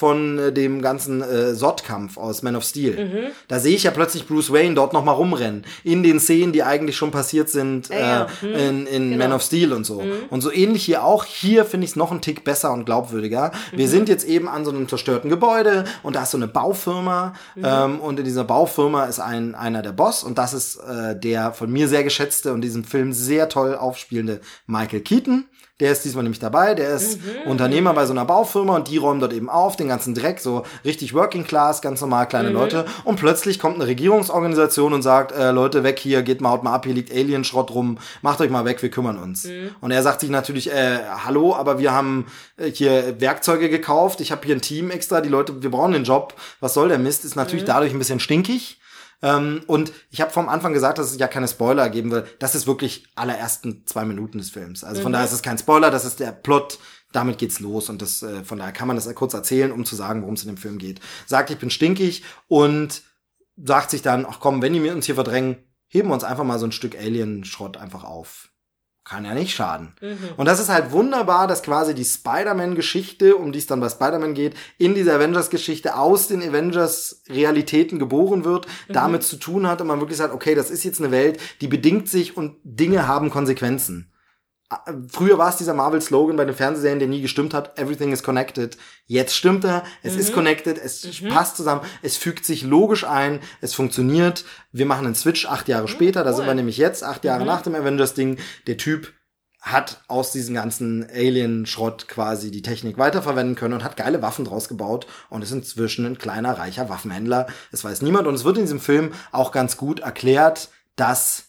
von äh, dem ganzen äh, Sod-Kampf aus Man of Steel. Mhm. Da sehe ich ja plötzlich Bruce Wayne dort noch mal rumrennen. In den Szenen, die eigentlich schon passiert sind Ja, ja. äh, Mhm. in, in Genau. Man of Steel und so. Und so ähnlich hier auch. Hier finde ich es noch einen Tick besser und glaubwürdiger. Wir Mhm. sind jetzt eben an so einem zerstörten Gebäude und da ist so eine Baufirma. Mhm. Ähm, und in dieser Baufirma ist ein, einer der Boss und das ist äh, der von mir sehr geschätzte und diesen Film sehr toll aufspielende Michael Keaton. Der ist diesmal nämlich dabei, der ist Mhm. Unternehmer bei so einer Baufirma und die räumen dort eben auf, den ganzen Dreck, so richtig Working Class, ganz normal kleine Mhm. Leute. Und plötzlich kommt eine Regierungsorganisation und sagt, äh, Leute, weg hier, geht mal, haut mal ab, hier liegt Alienschrott rum, macht euch mal weg, wir kümmern uns. Mhm. Und er sagt sich natürlich, äh, hallo, aber wir haben äh, hier Werkzeuge gekauft, ich habe hier ein Team extra, die Leute, wir brauchen den Job, was soll der Mist, ist Mhm. natürlich dadurch ein bisschen stinkig. Ähm, und ich habe vom Anfang gesagt, dass es ja keine Spoiler geben will. Das ist wirklich allerersten zwei Minuten des Films. Also von daher ist es kein Spoiler, das ist der Plot. Damit geht's los und das äh, von daher kann man das kurz erzählen, um zu sagen, worum es in dem Film geht. Sagt, ich bin stinkig und sagt sich dann, ach komm, wenn die mir uns hier verdrängen, heben wir uns einfach mal so ein Stück Alien-Schrott einfach auf. Kann ja nicht schaden. Mhm. Und das ist halt wunderbar, dass quasi die Spider-Man-Geschichte, um die es dann bei Spider-Man geht, in dieser Avengers-Geschichte aus den Avengers-Realitäten geboren wird, damit zu tun hat und man wirklich sagt, okay, das ist jetzt eine Welt, die bedingt sich und Dinge haben Konsequenzen. Früher war es dieser Marvel-Slogan bei den Fernsehserien, der nie gestimmt hat, everything is connected. Jetzt stimmt er, es ist connected, es passt zusammen, es fügt sich logisch ein, es funktioniert. Wir machen einen Switch acht Jahre später, da cool. sind wir nämlich jetzt, acht Jahre nach dem Avengers-Ding. Der Typ hat aus diesem ganzen Alien-Schrott quasi die Technik weiterverwenden können und hat geile Waffen draus gebaut und ist inzwischen ein kleiner, reicher Waffenhändler. Es weiß niemand und es wird in diesem Film auch ganz gut erklärt, dass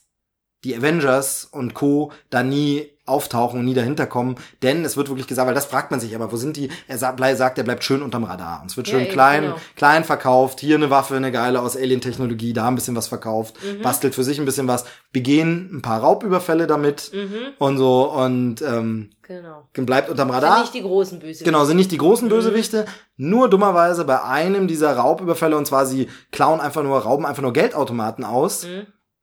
die Avengers und Co. da nie auftauchen und nie dahinter kommen, denn es wird wirklich gesagt, weil das fragt man sich aber, wo sind die? Er sagt, er bleibt schön unterm Radar. Und es wird Ja, schön eben, klein, genau. klein verkauft, hier eine Waffe, eine geile aus Alien-Technologie, da ein bisschen was verkauft, Mhm. bastelt für sich ein bisschen was, begehen ein paar Raubüberfälle damit und so und ähm, Genau. bleibt unterm Sind Radar. nicht die großen Böse. Genau, sind nicht die großen Bösewichte. Nur dummerweise bei einem dieser Raubüberfälle, und zwar sie klauen einfach nur, rauben einfach nur Geldautomaten aus.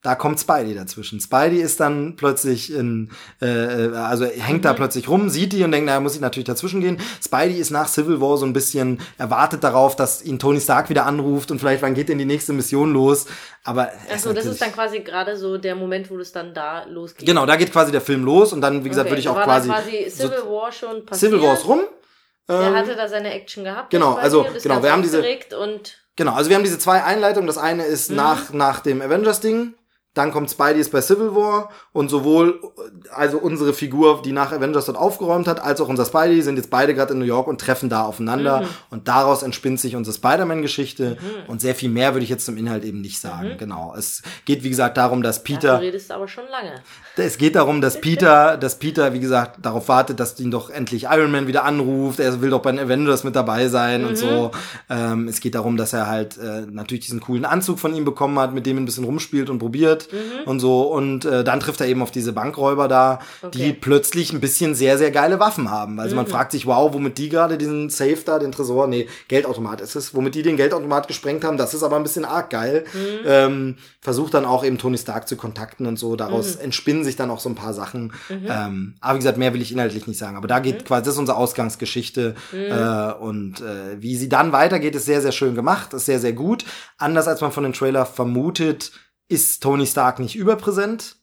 Da kommt Spidey dazwischen. Spidey ist dann plötzlich in, äh, also hängt da plötzlich rum, sieht die und denkt, naja, muss ich natürlich dazwischen gehen. Spidey ist nach Civil War so ein bisschen erwartet darauf, dass ihn Tony Stark wieder anruft und vielleicht wann geht denn die nächste Mission los. Aber er Achso, das ist dann quasi gerade so der Moment, wo es dann da losgeht. genau, da geht quasi der Film los und dann, wie gesagt, Okay, würde ich auch quasi, quasi Civil War schon passiert. Civil War ist rum. Er Ähm, hatte da seine Action gehabt. genau, also, genau, wir haben diese- Genau, also wir haben diese zwei Einleitungen. Das eine Mhm. ist nach, nach dem Avengers-Ding. Dann kommt Spidey ist bei Civil War und sowohl also unsere Figur, die nach Avengers dort aufgeräumt hat, als auch unser Spidey sind jetzt beide gerade in New York und treffen da aufeinander Mhm. und daraus entspinnt sich unsere Spider-Man-Geschichte und sehr viel mehr würde ich jetzt zum Inhalt eben nicht sagen. Genau, es geht wie gesagt darum, dass Peter dafür redest du aber schon lange. es geht darum, dass Peter, dass Peter, wie gesagt, darauf wartet, dass ihn doch endlich Iron Man wieder anruft. Er will doch bei den Avengers mit dabei sein und so. Ähm, es geht darum, dass er halt äh, natürlich diesen coolen Anzug von ihm bekommen hat, mit dem er ein bisschen rumspielt und probiert und so. Und äh, dann trifft er eben auf diese Bankräuber da, die Okay. plötzlich ein bisschen sehr, sehr geile Waffen haben. Also man fragt sich, wow, womit die gerade diesen Safe da, den Tresor, nee, Geldautomat ist es, womit die den Geldautomat gesprengt haben. Das ist aber ein bisschen arg geil. Ähm, versucht dann auch eben Tony Stark zu kontakten und so. Daraus entspinnen sich dann auch so ein paar Sachen. Ähm, aber wie gesagt, mehr will ich inhaltlich nicht sagen. Aber da geht quasi, das ist unsere Ausgangsgeschichte. Äh, und äh, wie sie dann weitergeht, ist sehr, sehr schön gemacht, ist sehr, sehr gut. Anders als man von den Trailer vermutet, ist Tony Stark nicht überpräsent.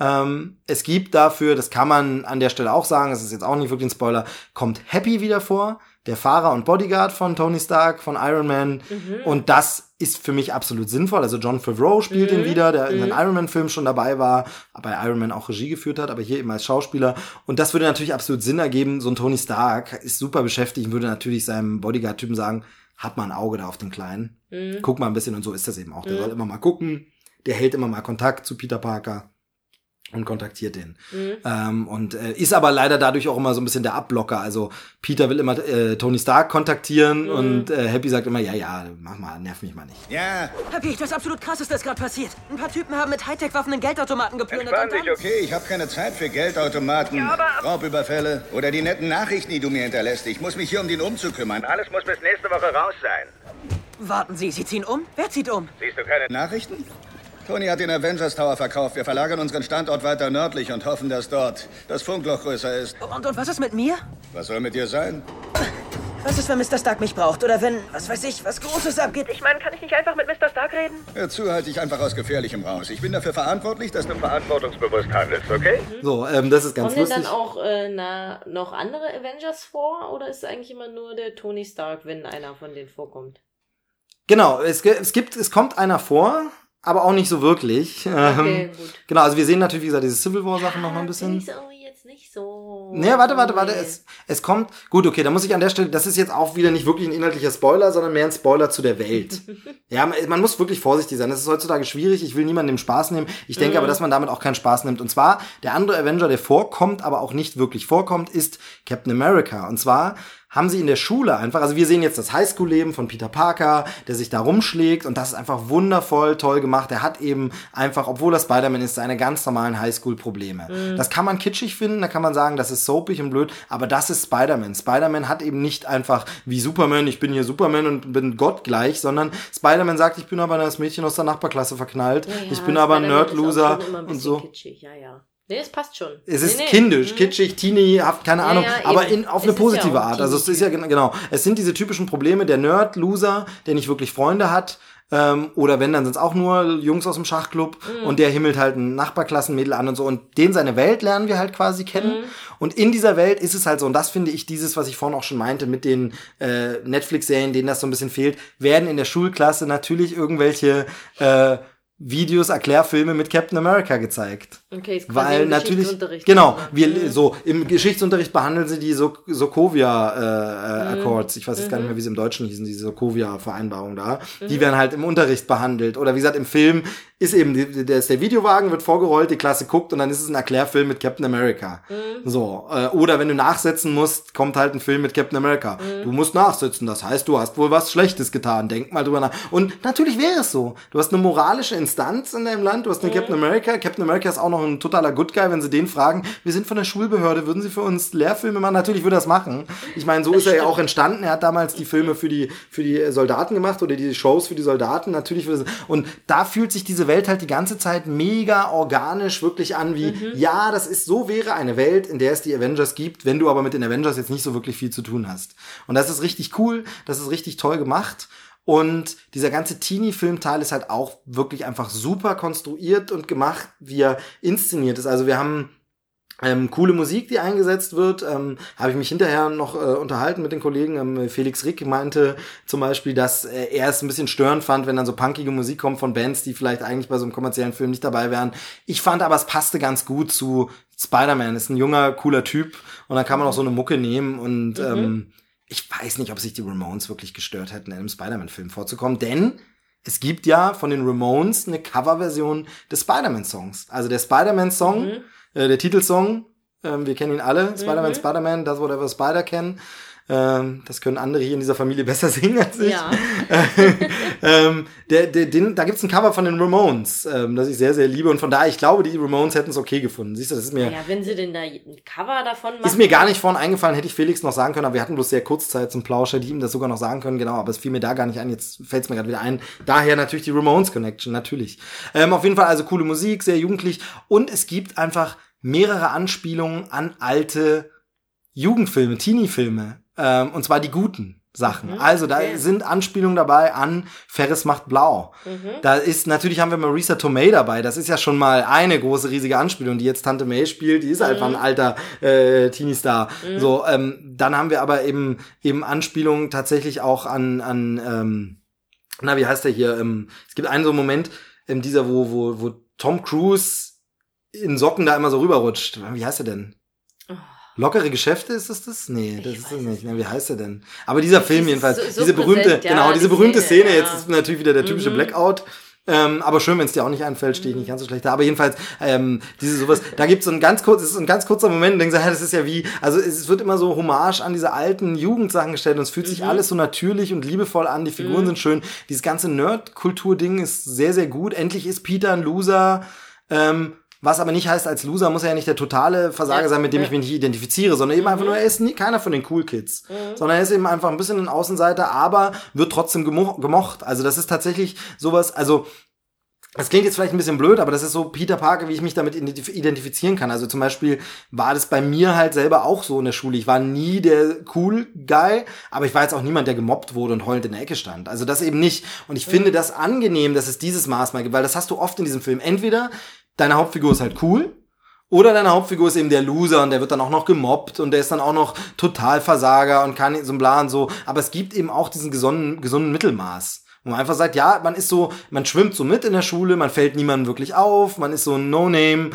Ähm, es gibt dafür, das kann man an der Stelle auch sagen, das ist jetzt auch nicht wirklich ein Spoiler, kommt Happy wieder vor, der Fahrer und Bodyguard von Tony Stark, von Iron Man. Und das ist für mich absolut sinnvoll. Also John Favreau spielt ihn wieder, der in den Iron Man-Film schon dabei war, bei Iron Man auch Regie geführt hat, aber hier eben als Schauspieler. Und das würde natürlich absolut Sinn ergeben. So ein Tony Stark ist super beschäftigt und würde natürlich seinem Bodyguard-Typen sagen, hat mal ein Auge da auf den Kleinen. Guck mal ein bisschen und so ist das eben auch. Der soll immer mal gucken. Der hält immer mal Kontakt zu Peter Parker und kontaktiert den. Ähm, und äh, ist aber leider dadurch auch immer so ein bisschen der Abblocker. Also Peter will immer äh, Tony Stark kontaktieren und äh, Happy sagt immer, ja, ja, mach mal, nerv mich mal nicht. Ja, Happy, das absolut krasseste ist gerade passiert. Ein paar Typen haben mit Hightech-Waffen einen Geldautomaten geplündert. entspann und dann- dich, okay? Ich habe keine Zeit für Geldautomaten, Ja, aber- Raubüberfälle oder die netten Nachrichten, die du mir hinterlässt. Ich muss mich hier um den umzukümmern. Alles muss bis nächste Woche raus sein. Warten Sie, Sie ziehen um? Wer zieht um? Siehst du keine Nachrichten? Tony hat den Avengers Tower verkauft. Wir verlagern unseren Standort weiter nördlich und hoffen, dass dort das Funkloch größer ist. Und, und was ist mit mir? Was soll mit dir sein? Was ist, wenn Mr. Stark mich braucht? Oder wenn, was weiß ich, was Großes abgeht? Ich meine, kann ich nicht einfach mit Mr. Stark reden? Hör zu, halte ich einfach aus Gefährlichem raus. Ich bin dafür verantwortlich, dass du verantwortungsbewusst handelst, okay? So, ähm, das ist ganz Kommen denn lustig. dann auch äh, na, noch andere Avengers vor oder ist es eigentlich immer nur der Tony Stark, wenn einer von denen vorkommt? Genau, es, es gibt, es kommt einer vor, aber auch nicht so wirklich. Okay, Ähm, gut. Genau, also wir sehen natürlich, wie gesagt, diese Civil War Sachen noch mal ein Finde bisschen. ich irgendwie jetzt nicht so. Nee, warte, warte, warte. Es, es kommt. Gut, okay, da muss ich an der Stelle, das ist jetzt auch wieder nicht wirklich ein inhaltlicher Spoiler, sondern mehr ein Spoiler zu der Welt. ja, man, man muss wirklich vorsichtig sein. Das ist heutzutage schwierig. Ich will niemandem Spaß nehmen. Ich denke aber, dass man damit auch keinen Spaß nimmt. Und zwar, der andere Avenger, der vorkommt, aber auch nicht wirklich vorkommt, ist Captain America. Und zwar haben sie in der Schule einfach, also wir sehen jetzt das Highschool-Leben von Peter Parker, der sich da rumschlägt und das ist einfach wundervoll toll gemacht. Er hat eben einfach, obwohl er Spider-Man ist, seine ganz normalen Highschool-Probleme. Das kann man kitschig finden, da kann man sagen, das ist soapig und blöd, aber das ist Spider-Man. Spider-Man hat eben nicht einfach wie Superman, ich bin hier Superman und bin Gott gleich, sondern Spider-Man sagt, ich bin aber das Mädchen aus der Nachbarklasse verknallt, Ja, ja, ich bin aber ein Nerd-Loser und so. Kitschig. Ja, ja. Nee, es passt schon. Es nee, ist nee. kindisch, Mhm. kitschig, teenie-haft, keine Ja, Ahnung, ja, aber in, auf Es eine ja positive ein Art. Also es ist ja gen- genau, es sind diese typischen Probleme, der Nerd-Loser, der nicht wirklich Freunde hat, ähm, oder wenn, dann sind es auch nur Jungs aus dem Schachclub Mhm. und der himmelt halt ein Nachbarklassenmädel an und so und den seine Welt lernen wir halt quasi kennen Mhm. und in dieser Welt ist es halt so und das finde ich dieses, was ich vorhin auch schon meinte mit den äh, Netflix-Serien, denen das so ein bisschen fehlt, werden in der Schulklasse natürlich irgendwelche äh, Videos, Erklärfilme mit Captain America gezeigt. Okay, ist quasi Weil im natürlich, Geschichtsunterricht. genau, wir so im Geschichtsunterricht behandeln sie die so Sokovia äh, äh, Accords. Ich weiß jetzt gar nicht mehr, wie sie im Deutschen hießen, diese Sokovia Vereinbarung da. Die werden halt im Unterricht behandelt. Oder wie gesagt, im Film ist eben, die- der, ist der Videowagen wird vorgerollt, die Klasse guckt und dann ist es ein Erklärfilm mit Captain America. So. Äh, oder wenn du nachsetzen musst, kommt halt ein Film mit Captain America. Du musst nachsitzen, das heißt, du hast wohl was Schlechtes getan. Denk mal drüber nach. Und natürlich wäre es so. Du hast eine moralische Instanz in deinem Land, du hast einen Captain America. Captain America ist auch noch ein totaler Good Guy, wenn sie den fragen, wir sind von der Schulbehörde, würden sie für uns Lehrfilme machen? Natürlich würde er das machen. Ich meine, so ist er ja auch entstanden. Er hat damals die Filme für die, für die Soldaten gemacht oder die Shows für die Soldaten. Natürlich würde es, und da fühlt sich diese Welt halt die ganze Zeit mega organisch wirklich an, wie, ja, das ist, so wäre eine Welt, in der es die Avengers gibt, wenn du aber mit den Avengers jetzt nicht so wirklich viel zu tun hast. Und das ist richtig cool, das ist richtig toll gemacht. Und dieser ganze Teenie-Filmteil ist halt auch wirklich einfach super konstruiert und gemacht, wie er inszeniert ist. Also wir haben ähm, coole Musik, die eingesetzt wird. Ähm, Habe ich mich hinterher noch äh, unterhalten mit den Kollegen. Ähm, Felix Rick meinte zum Beispiel, dass äh, er es ein bisschen störend fand, wenn dann so punkige Musik kommt von Bands, die vielleicht eigentlich bei so einem kommerziellen Film nicht dabei wären. Ich fand aber, es passte ganz gut zu Spider-Man. Ist ein junger, cooler Typ. Und dann kann man auch so eine Mucke nehmen und ähm, ich weiß nicht, ob sich die Ramones wirklich gestört hätten, in einem Spider-Man-Film vorzukommen, denn es gibt ja von den Ramones eine Coverversion des Spider-Man-Songs. Also der Spider-Man-Song, äh, der Titelsong, ähm, wir kennen ihn alle, Spider-Man, Spider-Man, das whatever Spider kennen. Ähm, das können andere hier in dieser Familie besser singen als ich. Ja. ähm, der, der, den, da gibt's ein Cover von den Ramones, ähm, das ich sehr, sehr liebe. Und von daher, ich glaube, die Ramones hätten es okay gefunden. Siehst du, das ist mir, Ja, wenn sie denn da ein Cover davon machen. ist mir gar nicht vorhin eingefallen, hätte ich Felix noch sagen können, aber wir hatten bloß sehr kurz Zeit zum Plausch, hätte ich ihm das sogar noch sagen können, genau, aber es fiel mir da gar nicht ein, jetzt fällt es mir gerade wieder ein. Daher natürlich die Ramones Connection, natürlich. Ähm, auf jeden Fall also coole Musik, sehr jugendlich und es gibt einfach mehrere Anspielungen an alte Jugendfilme, Teenie-Filme, ähm, und zwar die guten. Sachen. Also da okay. sind Anspielungen dabei an Ferris macht blau. Da ist natürlich haben wir Marisa Tomei dabei. Das ist ja schon mal eine große riesige Anspielung, die jetzt Tante May spielt. Die ist einfach ein alter äh, Teenie-Star. So ähm, dann haben wir aber eben eben Anspielungen tatsächlich auch an an ähm, na wie heißt der hier? Ähm, es gibt einen so einen Moment, ähm, dieser wo wo wo Tom Cruise in Socken da immer so rüberrutscht. Wie heißt er denn? Lockere Geschäfte ist es das? Nee, das ist es nicht. Na, wie heißt er denn? Aber dieser Film jedenfalls, so- so diese berühmte, präsent, ja, genau, diese die berühmte Szene, Szene, ja. jetzt ist natürlich wieder der typische Blackout. Ähm, aber schön, wenn es dir auch nicht einfällt, stehe ich nicht ganz so schlecht da. Aber jedenfalls, ähm, diese sowas, da gibt es so ein ganz kurz, es ist ein ganz kurzer Moment, und denkst du, das ist ja wie, also es wird immer so Hommage an diese alten Jugendsachen gestellt und es fühlt sich alles so natürlich und liebevoll an, die Figuren sind schön. Dieses ganze Nerd-Kultur-Ding ist sehr, sehr gut. Endlich ist Peter ein Loser. Ähm, was aber nicht heißt, als Loser muss er ja nicht der totale Versager Ja, sein, mit dem ja. ich mich nicht identifiziere, sondern eben einfach nur, er ist nie keiner von den Cool Kids. Sondern er ist eben einfach ein bisschen ein Außenseiter, aber wird trotzdem gemo gemocht. Also das ist tatsächlich sowas, also das klingt jetzt vielleicht ein bisschen blöd, aber das ist so Peter Parker, wie ich mich damit identif identifizieren kann. Also zum Beispiel war das bei mir halt selber auch so in der Schule. Ich war nie der cool Guy, aber ich war jetzt auch niemand, der gemobbt wurde und heulend in der Ecke stand. Also das eben nicht. Und ich finde das angenehm, dass es dieses Maß mal gibt, weil das hast du oft in diesem Film. Entweder deine Hauptfigur ist halt cool, oder deine Hauptfigur ist eben der Loser und der wird dann auch noch gemobbt und der ist dann auch noch total Versager und kann so ein Bla und so. Aber es gibt eben auch diesen gesunden, gesunden Mittelmaß. Wo man einfach sagt, ja, man ist so, man schwimmt so mit in der Schule, man fällt niemandem wirklich auf, man ist so ein No-Name,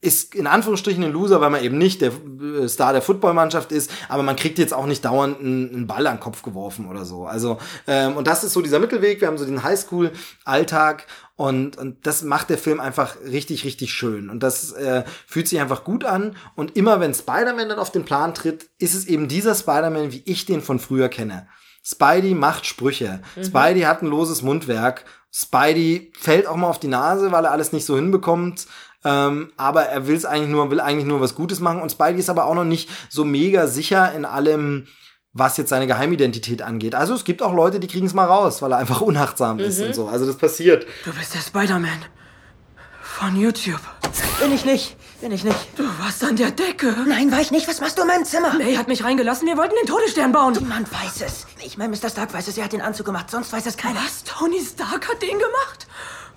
ist in Anführungsstrichen ein Loser, weil man eben nicht der äh, Star der Footballmannschaft ist, aber man kriegt jetzt auch nicht dauernd einen, einen Ball an den Kopf geworfen oder so. Also, ähm, und das ist so dieser Mittelweg. Wir haben so den Highschool-Alltag und, und das macht der Film einfach richtig, richtig schön. Und das äh, fühlt sich einfach gut an. Und immer wenn Spider-Man dann auf den Plan tritt, ist es eben dieser Spider-Man, wie ich den von früher kenne. Spidey macht Sprüche. Spidey hat ein loses Mundwerk. Spidey fällt auch mal auf die Nase, weil er alles nicht so hinbekommt. Ähm, aber er will es eigentlich nur, will eigentlich nur was Gutes machen. Und Spidey ist aber auch noch nicht so mega sicher in allem, was jetzt seine Geheimidentität angeht. Also es gibt auch Leute, die kriegen es mal raus, weil er einfach unachtsam ist und so. Also das passiert. Du bist der Spider-Man. Von YouTube. Bin ich nicht. Bin ich nicht. Du warst an der Decke. Nein, war ich nicht. Was machst du in meinem Zimmer? May hat mich reingelassen. Wir wollten den Todesstern bauen. Niemand weiß es. Ich meine, Mr. Stark weiß es. Er hat den Anzug gemacht. Sonst weiß es keiner. Was? Tony Stark hat den gemacht?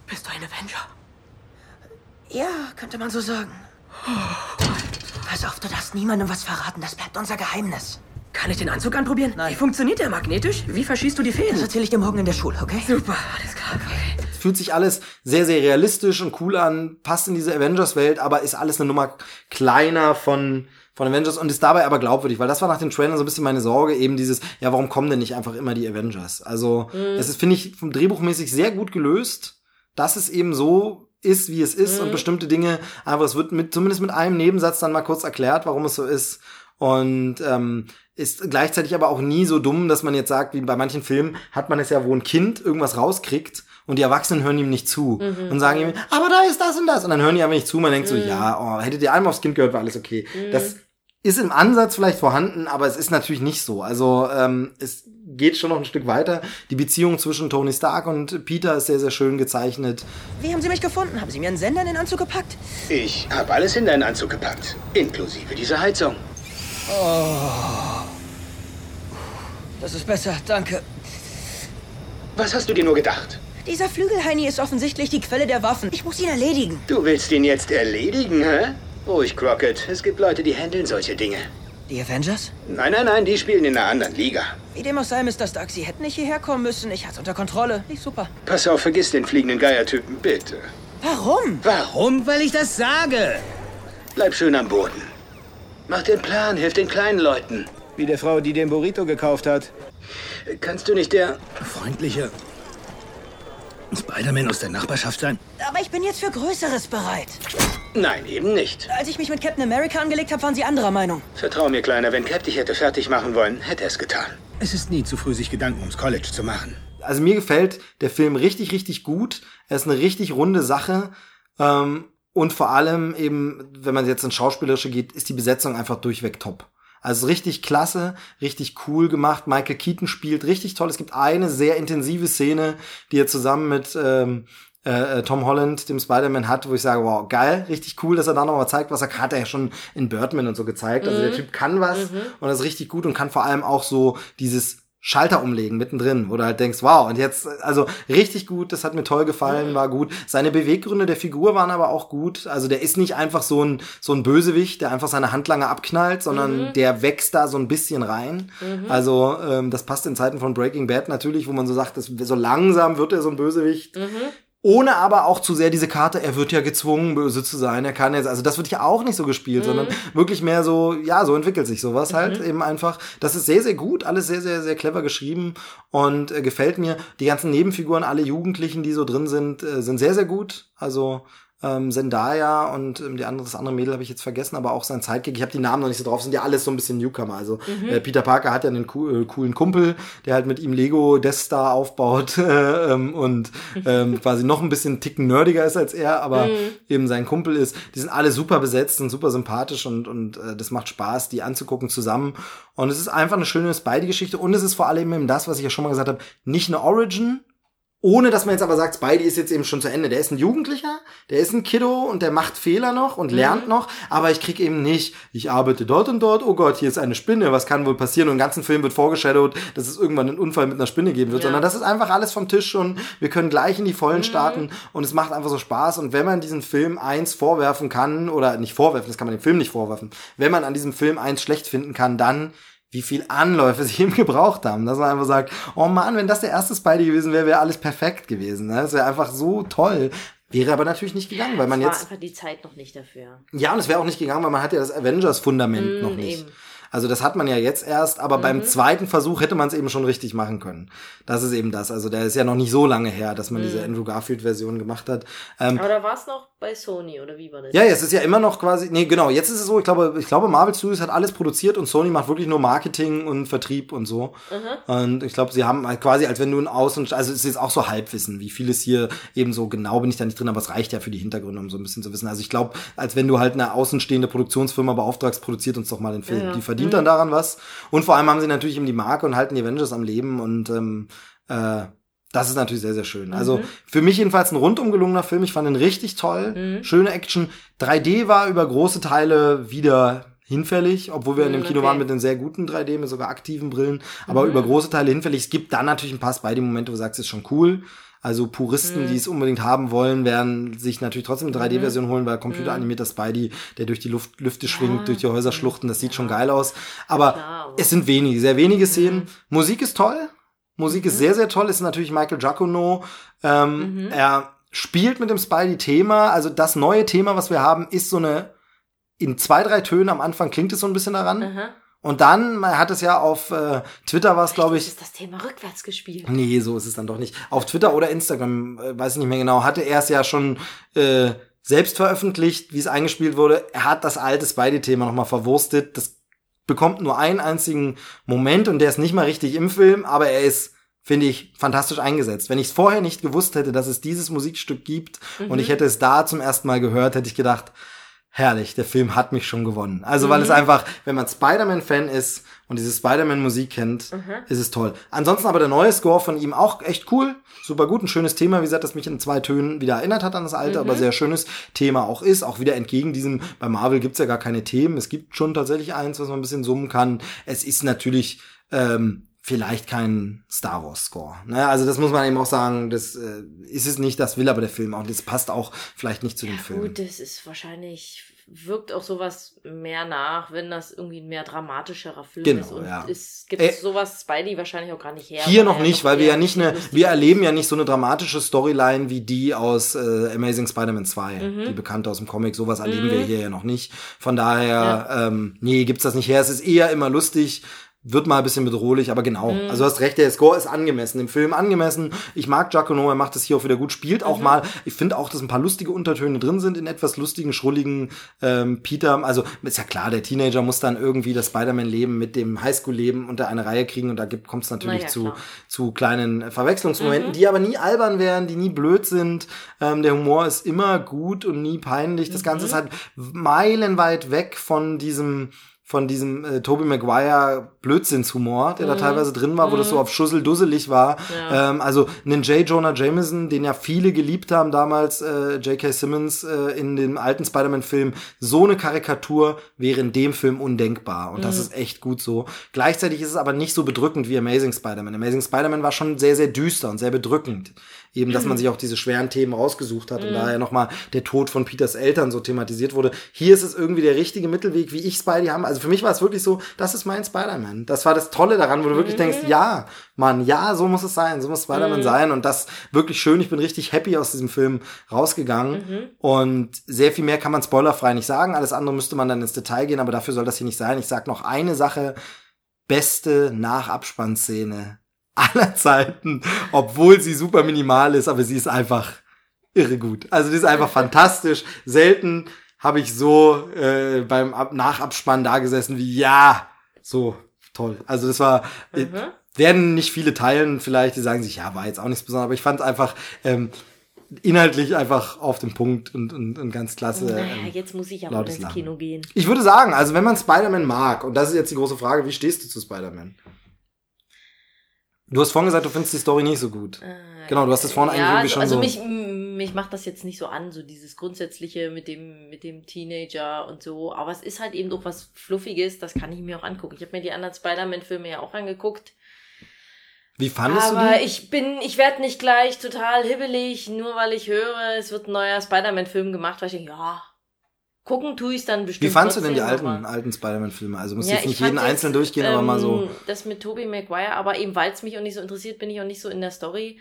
Bist du ein Avenger? Ja, könnte man so sagen. Pass auf, du darfst niemandem was verraten. Das bleibt unser Geheimnis. Kann ich den Anzug anprobieren? Nein. Wie funktioniert der magnetisch? Wie verschießt du die Das Fäden? erzähle ich dir morgen in der Schule, okay? Super, alles klar. Okay. fühlt sich alles sehr, sehr realistisch und cool an, passt in diese Avengers-Welt, aber ist alles eine Nummer kleiner von, von Avengers und ist dabei aber glaubwürdig, weil das war nach den Trailern so ein bisschen meine Sorge, eben dieses, ja, warum kommen denn nicht einfach immer die Avengers? Also, es ist, finde ich, vom Drehbuchmäßig sehr gut gelöst, dass es eben so ist, wie es ist und bestimmte Dinge einfach, es wird mit, zumindest mit einem Nebensatz dann mal kurz erklärt, warum es so ist. Und ähm, ist gleichzeitig aber auch nie so dumm, dass man jetzt sagt, wie bei manchen Filmen hat man es ja, wo ein Kind irgendwas rauskriegt und die Erwachsenen hören ihm nicht zu und sagen ihm, aber da ist das und das. Und dann hören die einfach nicht zu. Man denkt so, ja, oh, hättet ihr einmal aufs Kind gehört, war alles okay. Das ist im Ansatz vielleicht vorhanden, aber es ist natürlich nicht so. Also ähm, es geht schon noch ein Stück weiter. Die Beziehung zwischen Tony Stark und Peter ist sehr, sehr schön gezeichnet. Wie haben Sie mich gefunden? Haben Sie mir einen Sender in den Anzug gepackt? Ich habe alles in deinen Anzug gepackt, inklusive dieser Heizung. Das ist besser, danke. Was hast du dir nur gedacht? Dieser Flügelheini ist offensichtlich die Quelle der Waffen. Ich muss ihn erledigen. Du willst ihn jetzt erledigen, hä? Ruhig, Crockett. Es gibt Leute, die handeln solche Dinge. Die Avengers? Nein, nein, nein, die spielen in einer anderen Liga. Wie dem auch sei, Mr. Stark, Sie hätten nicht hierher kommen müssen. Ich hatte unter Kontrolle. Nicht super. Pass auf, vergiss den fliegenden Geiertypen, bitte. Warum? Warum? Weil ich das sage. Bleib schön am Boden. Mach den Plan, hilf den kleinen Leuten. Wie der Frau, die den Burrito gekauft hat. Kannst du nicht der... Freundliche Spider-Man aus der Nachbarschaft sein? Aber ich bin jetzt für Größeres bereit. Nein, eben nicht. Als ich mich mit Captain America angelegt habe, waren Sie anderer Meinung. Vertrau mir, Kleiner, wenn Cap dich hätte fertig machen wollen, hätte er es getan. Es ist nie zu früh, sich Gedanken ums College zu machen. Also mir gefällt der Film richtig, richtig gut. Er ist eine richtig runde Sache. Ähm, und vor allem eben, wenn man jetzt ins Schauspielerische geht, ist die Besetzung einfach durchweg top. Also richtig klasse, richtig cool gemacht. Michael Keaton spielt richtig toll. Es gibt eine sehr intensive Szene, die er zusammen mit ähm, äh, Tom Holland, dem Spider-Man hat, wo ich sage, wow, geil, richtig cool, dass er da nochmal zeigt, was er hat er ja schon in Birdman und so gezeigt. Also der Typ kann was und das ist richtig gut und kann vor allem auch so dieses Schalter umlegen mittendrin, wo du halt denkst, wow, und jetzt, also richtig gut, das hat mir toll gefallen, war gut. Seine Beweggründe der Figur waren aber auch gut. Also der ist nicht einfach so ein, so ein Bösewicht, der einfach seine Handlanger abknallt, sondern der wächst da so ein bisschen rein. Also ähm, das passt in Zeiten von Breaking Bad natürlich, wo man so sagt, das, so langsam wird er so ein Bösewicht. Ohne aber auch zu sehr diese Karte, er wird ja gezwungen, böse zu sein, er kann jetzt, also das wird ja auch nicht so gespielt, sondern wirklich mehr so, ja, so entwickelt sich sowas halt eben einfach. Das ist sehr, sehr gut, alles sehr, sehr, sehr clever geschrieben und äh, gefällt mir. Die ganzen Nebenfiguren, alle Jugendlichen, die so drin sind, äh, sind sehr, sehr gut. Also ähm, Zendaya und ähm, die andere, das andere Mädel habe ich jetzt vergessen, aber auch sein Sidekick. Ich habe die Namen noch nicht so drauf, sind ja alles so ein bisschen Newcomer. Also äh, Peter Parker hat ja einen coo äh, coolen Kumpel, der halt mit ihm Lego Death Star aufbaut äh, ähm, und ähm, quasi noch ein bisschen ticken nerdiger ist als er, aber eben sein Kumpel ist. Die sind alle super besetzt und super sympathisch und, und äh, das macht Spaß, die anzugucken zusammen. Und es ist einfach eine schöne Spidey-Geschichte und es ist vor allem eben das, was ich ja schon mal gesagt habe, nicht eine Origin, ohne dass man jetzt aber sagt, Spidey ist jetzt eben schon zu Ende. Der ist ein Jugendlicher, der ist ein Kiddo und der macht Fehler noch und lernt noch, aber ich krieg eben nicht, ich arbeite dort und dort, oh Gott, hier ist eine Spinne, was kann wohl passieren? Und im ganzen Film wird vorgeschadowt, dass es irgendwann einen Unfall mit einer Spinne geben wird, Ja. sondern das ist einfach alles vom Tisch schon. Wir können gleich in die Vollen starten und es macht einfach so Spaß. Und wenn man diesen Film eins vorwerfen kann, oder nicht vorwerfen, das kann man dem Film nicht vorwerfen, wenn man an diesem Film eins schlecht finden kann, dann wie viel Anläufe sie ihm gebraucht haben, dass man einfach sagt, oh Mann, wenn das der erste Spidey gewesen wäre, wäre alles perfekt gewesen. Ne? Das wäre einfach so toll. Wäre aber natürlich nicht gegangen, weil man Es war jetzt einfach die Zeit noch nicht dafür. ja, und es wäre auch nicht gegangen, weil man hat ja das Avengers-Fundament noch nicht. eben. Also das hat man ja jetzt erst, aber beim zweiten Versuch hätte man es eben schon richtig machen können. Das ist eben das. Also der ist ja noch nicht so lange her, dass man diese Andrew Garfield-Version gemacht hat. Ähm, Aber da war es noch bei Sony, oder wie war das? ja, es ist ja immer noch quasi, nee, genau, jetzt ist es so, ich glaube, ich glaube, Marvel Studios hat alles produziert und Sony macht wirklich nur Marketing und Vertrieb und so. Und ich glaube, sie haben halt quasi, als wenn du ein Außen, also es ist jetzt auch so Halbwissen, wie vieles hier eben so genau bin ich da nicht drin, aber es reicht ja für die Hintergründe, um so ein bisschen zu wissen. Also ich glaube, als wenn du halt eine außenstehende Produktionsfirma beauftragst, produziert uns doch mal den Film. Ja. Die verdient dann daran was. Und vor allem haben sie natürlich eben die Marke und halten die Avengers am Leben und ähm, äh, das ist natürlich sehr, sehr schön. Also für mich jedenfalls ein rundum gelungener Film. Ich fand ihn richtig toll. Schöne Action. 3D war über große Teile wieder hinfällig, obwohl wir in dem Mm, Kino okay. waren mit den sehr guten 3D, mit sogar aktiven Brillen, aber über große Teile hinfällig. Es gibt dann natürlich ein paar Spidey-Momente, wo du sagst, ist schon cool. Also Puristen, die es unbedingt haben wollen, werden sich natürlich trotzdem eine 3D-Version holen, weil computeranimierter Spidey, der durch die Luft, Lüfte schwingt, durch die Häuser schluchten, das sieht schon geil aus. Aber Klar, es sind wenige, sehr wenige Szenen. Musik ist toll. Musik ist sehr, sehr toll. Ist natürlich Michael Giacono. Ähm, Er spielt mit dem Spidey-Thema. Also das neue Thema, was wir haben, ist so eine in zwei, drei Tönen am Anfang klingt es so ein bisschen daran. Aha. Und dann, man hat es ja auf äh, Twitter war es, glaube ich, Ist das Thema rückwärts gespielt? Nee, so ist es dann doch nicht. Auf Twitter oder Instagram, äh, weiß ich nicht mehr genau, hatte er es ja schon äh, selbst veröffentlicht, wie es eingespielt wurde. Er hat das alte Spidey-Thema nochmal verwurstet. Das bekommt nur einen einzigen Moment und der ist nicht mal richtig im Film, aber er ist, finde ich, fantastisch eingesetzt. Wenn ich es vorher nicht gewusst hätte, dass es dieses Musikstück gibt und ich hätte es da zum ersten Mal gehört, hätte ich gedacht, herrlich, der Film hat mich schon gewonnen. Also, weil es einfach, wenn man Spider-Man-Fan ist und diese Spider-Man-Musik kennt, ist es toll. Ansonsten aber der neue Score von ihm auch echt cool. Super gut, ein schönes Thema, wie gesagt, das mich in zwei Tönen wieder erinnert hat an das alte, aber sehr schönes Thema auch ist. Auch wieder entgegen diesem, bei Marvel gibt's ja gar keine Themen. Es gibt schon tatsächlich eins, was man ein bisschen summen kann. Es ist natürlich, ähm, vielleicht kein Star Wars Score. Ne? Also das muss man eben auch sagen, das äh, ist es nicht, das will aber der Film auch. Das passt auch vielleicht nicht zu dem Film. Gut, das ist wahrscheinlich, wirkt auch sowas mehr nach, wenn das irgendwie ein mehr dramatischerer Film Genau, ist. Und ja. es gibt Äh, sowas Spidey wahrscheinlich auch gar nicht her. Hier noch nicht, weil wir ja nicht eine, wir erleben ja nicht so eine dramatische Storyline wie die aus äh, Amazing Spider-Man 2, Mhm. die bekannte aus dem Comic. Sowas erleben wir hier ja noch nicht. Von daher, ähm, nee, gibt's das nicht her. Es ist eher immer lustig. Wird mal ein bisschen bedrohlich, aber genau. Mhm. Also du hast recht, der Score ist angemessen, im Film angemessen. Ich mag Giacomo, er macht das hier auch wieder gut, spielt Mhm. auch mal. Ich finde auch, dass ein paar lustige Untertöne drin sind in etwas lustigen, schrulligen ähm, Peter. Also ist ja klar, der Teenager muss dann irgendwie das Spider-Man-Leben mit dem Highschool-Leben unter eine Reihe kriegen und da kommt es natürlich Na ja, zu, klar. zu kleinen Verwechslungsmomenten, die aber nie albern werden, die nie blöd sind. Ähm, der Humor ist immer gut und nie peinlich. Das Ganze ist halt meilenweit weg von diesem von diesem äh, Tobey Maguire Blödsinnshumor, der da teilweise drin war, wo das so auf Schusseldusselig war. Ähm, also einen J. Jonah Jameson, den ja viele geliebt haben damals, äh, J.K. Simmons äh, in dem alten Spider-Man-Film, so eine Karikatur wäre in dem Film undenkbar. Und das ist echt gut so. Gleichzeitig ist es aber nicht so bedrückend wie Amazing Spider-Man. Amazing Spider-Man war schon sehr, sehr düster und sehr bedrückend. Eben, dass man sich auch diese schweren Themen rausgesucht hat und daher nochmal der Tod von Peters Eltern so thematisiert wurde. Hier ist es irgendwie der richtige Mittelweg, wie ich Spidey haben. Also für mich war es wirklich so, das ist mein Spider-Man. Das war das Tolle daran, wo du wirklich denkst, ja, Mann, ja, so muss es sein, so muss Spider-Man sein. Und das wirklich schön. Ich bin richtig happy aus diesem Film rausgegangen. Und sehr viel mehr kann man spoilerfrei nicht sagen. Alles andere müsste man dann ins Detail gehen, aber dafür soll das hier nicht sein. Ich sag noch eine Sache. Beste Nachabspannszene aller Zeiten, obwohl sie super minimal ist, aber sie ist einfach irre gut. Also die ist einfach fantastisch. Selten habe ich so äh, beim Ab Nachabspann da gesessen wie ja, so toll. Also das war äh, werden nicht viele teilen, vielleicht die sagen sich ja war jetzt auch nichts Besonderes, aber ich fand es einfach ähm, inhaltlich einfach auf den Punkt und, und, und ganz klasse. Naja, ähm, jetzt muss ich aber ins. Kino gehen. ich würde sagen, also wenn man Spider-Man mag, und das ist jetzt die große Frage, wie stehst du zu Spider-Man? Du hast vorhin gesagt, du findest die Story nicht so gut. genau, du hast das vorhin eigentlich ja, irgendwie schon also so. mich, m- mich macht das jetzt nicht so an, so dieses Grundsätzliche mit dem, mit dem Teenager und so. Aber es ist halt eben doch was Fluffiges, das kann ich mir auch angucken. Ich habe mir die anderen Spider-Man-Filme ja auch angeguckt. wie fandest aber du die? ich bin, ich werde nicht gleich total hibbelig, nur weil ich höre, es wird ein neuer Spider-Man-Film gemacht, weil ich denke, ja, gucken tue ich dann bestimmt. Wie fandst du denn die alten, alten Spider-Man-Filme? Also musst Ja, jetzt ich nicht jeden jetzt, durchgehen, aber mal so. ähm, Das mit Tobey Maguire, aber eben weil es mich auch nicht so interessiert, bin ich auch nicht so in der Story.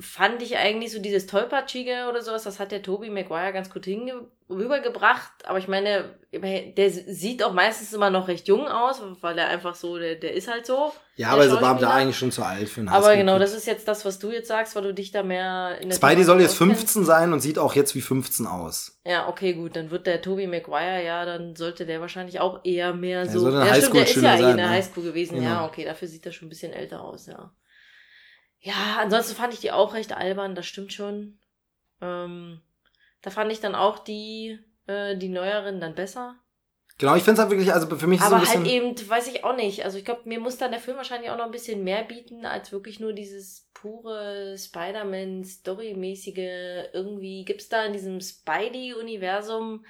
Fand ich eigentlich so dieses Tollpatschige oder sowas, das hat der Tobey Maguire ganz gut hinge rübergebracht. Aber ich meine, der sieht auch meistens immer noch recht jung aus, weil er einfach so, der, der ist halt so. Ja, aber so war da eigentlich schon zu alt für einen Aber genau, das ist jetzt das, was du jetzt sagst, weil du dich da mehr in der Spidey soll Thematik jetzt auskennst. 15 sein und sieht auch jetzt wie 15 aus. Ja, okay, gut, dann wird der Tobey Maguire, ja, dann sollte der wahrscheinlich auch eher mehr so. ja, stimmt, der ist ja eh sein, in der ne? Highschool gewesen, Genau. ja, okay, dafür sieht er schon ein bisschen älter aus, ja. Ja, ansonsten fand ich die auch recht albern, das stimmt schon. Ähm, da fand ich dann auch die, äh, die neueren dann besser. Genau, ich finde es halt wirklich, also für mich ist so Aber ein bisschen. halt eben, weiß ich auch nicht. Also ich glaube, mir muss dann der Film wahrscheinlich auch noch ein bisschen mehr bieten, als wirklich nur dieses pure Spider-Man-Story-mäßige. Irgendwie gibt's da in diesem Spidey-Universum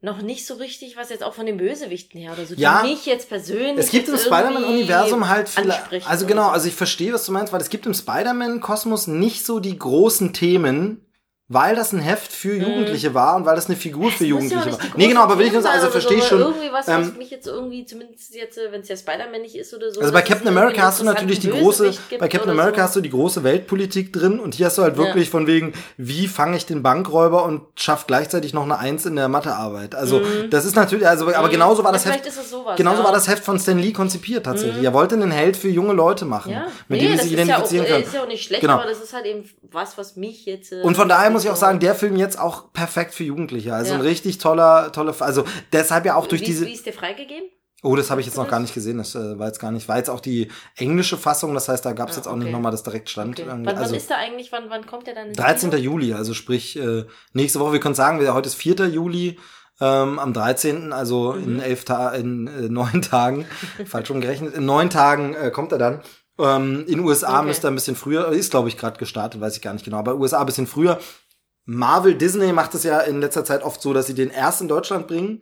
noch nicht so richtig was jetzt auch von den Bösewichten her oder so. Ja. Die mich jetzt persönlich. Es gibt im Spider-Man-Universum halt ansprechen also genau, so. also ich verstehe, was du meinst, weil es gibt im Spider-Man-Kosmos nicht so die großen Themen, weil das ein Heft für Jugendliche war und weil das eine Figur für Mhm. Muss ja Jugendliche nicht war. Nee, genau, aber will ich nur sagen, also verstehe ich schon. Irgendwie was, was ähm, mich jetzt irgendwie, zumindest jetzt, wenn es ja Spider-Man nicht ist oder so. Also bei Captain America hast du natürlich die große, bei Captain America so. hast du die große Weltpolitik drin und hier hast du halt wirklich Ja. von wegen, wie fange ich den Bankräuber und schaff gleichzeitig noch eine Eins in der Mathearbeit. Also das ist natürlich, also aber genauso war das Mhm. Ja, Heft, sowas, genauso ja. Mhm. war das Heft von Stan Lee konzipiert tatsächlich. Er wollte einen Held für junge Leute machen, Ja, mit nee, dem das sie sich ja, identifizieren können. ist ja auch nicht schlecht, Genau. aber das ist halt eben was, was mich jetzt. Äh, Und von daher muss ich auch sagen, der Film jetzt auch perfekt für Jugendliche. Also Ja. ein richtig toller, toller, also deshalb ja auch durch wie, diese. Wie ist der freigegeben? Oh, das habe ich jetzt noch gar nicht gesehen. Das äh, war jetzt gar nicht. War jetzt auch die englische Fassung. Das heißt, da gab es Ah, jetzt auch nicht okay. nochmal das Direktstand. Okay. Wann, also wann ist der eigentlich? Wann, wann kommt der dann? ins 13. Kino? Juli, also sprich äh, nächste Woche. Wir können sagen, wir, heute ist 4. Juli. Ähm, am 13., also Mhm. in elf Ta in äh, neun Tagen, falsch umgerechnet, in neun Tagen äh, kommt er dann. Ähm, in USA Okay. müsste er ein bisschen früher, ist glaube ich gerade gestartet, weiß ich gar nicht genau, aber USA ein bisschen früher. Marvel, Disney macht es ja in letzter Zeit oft so, dass sie den erst in Deutschland bringen.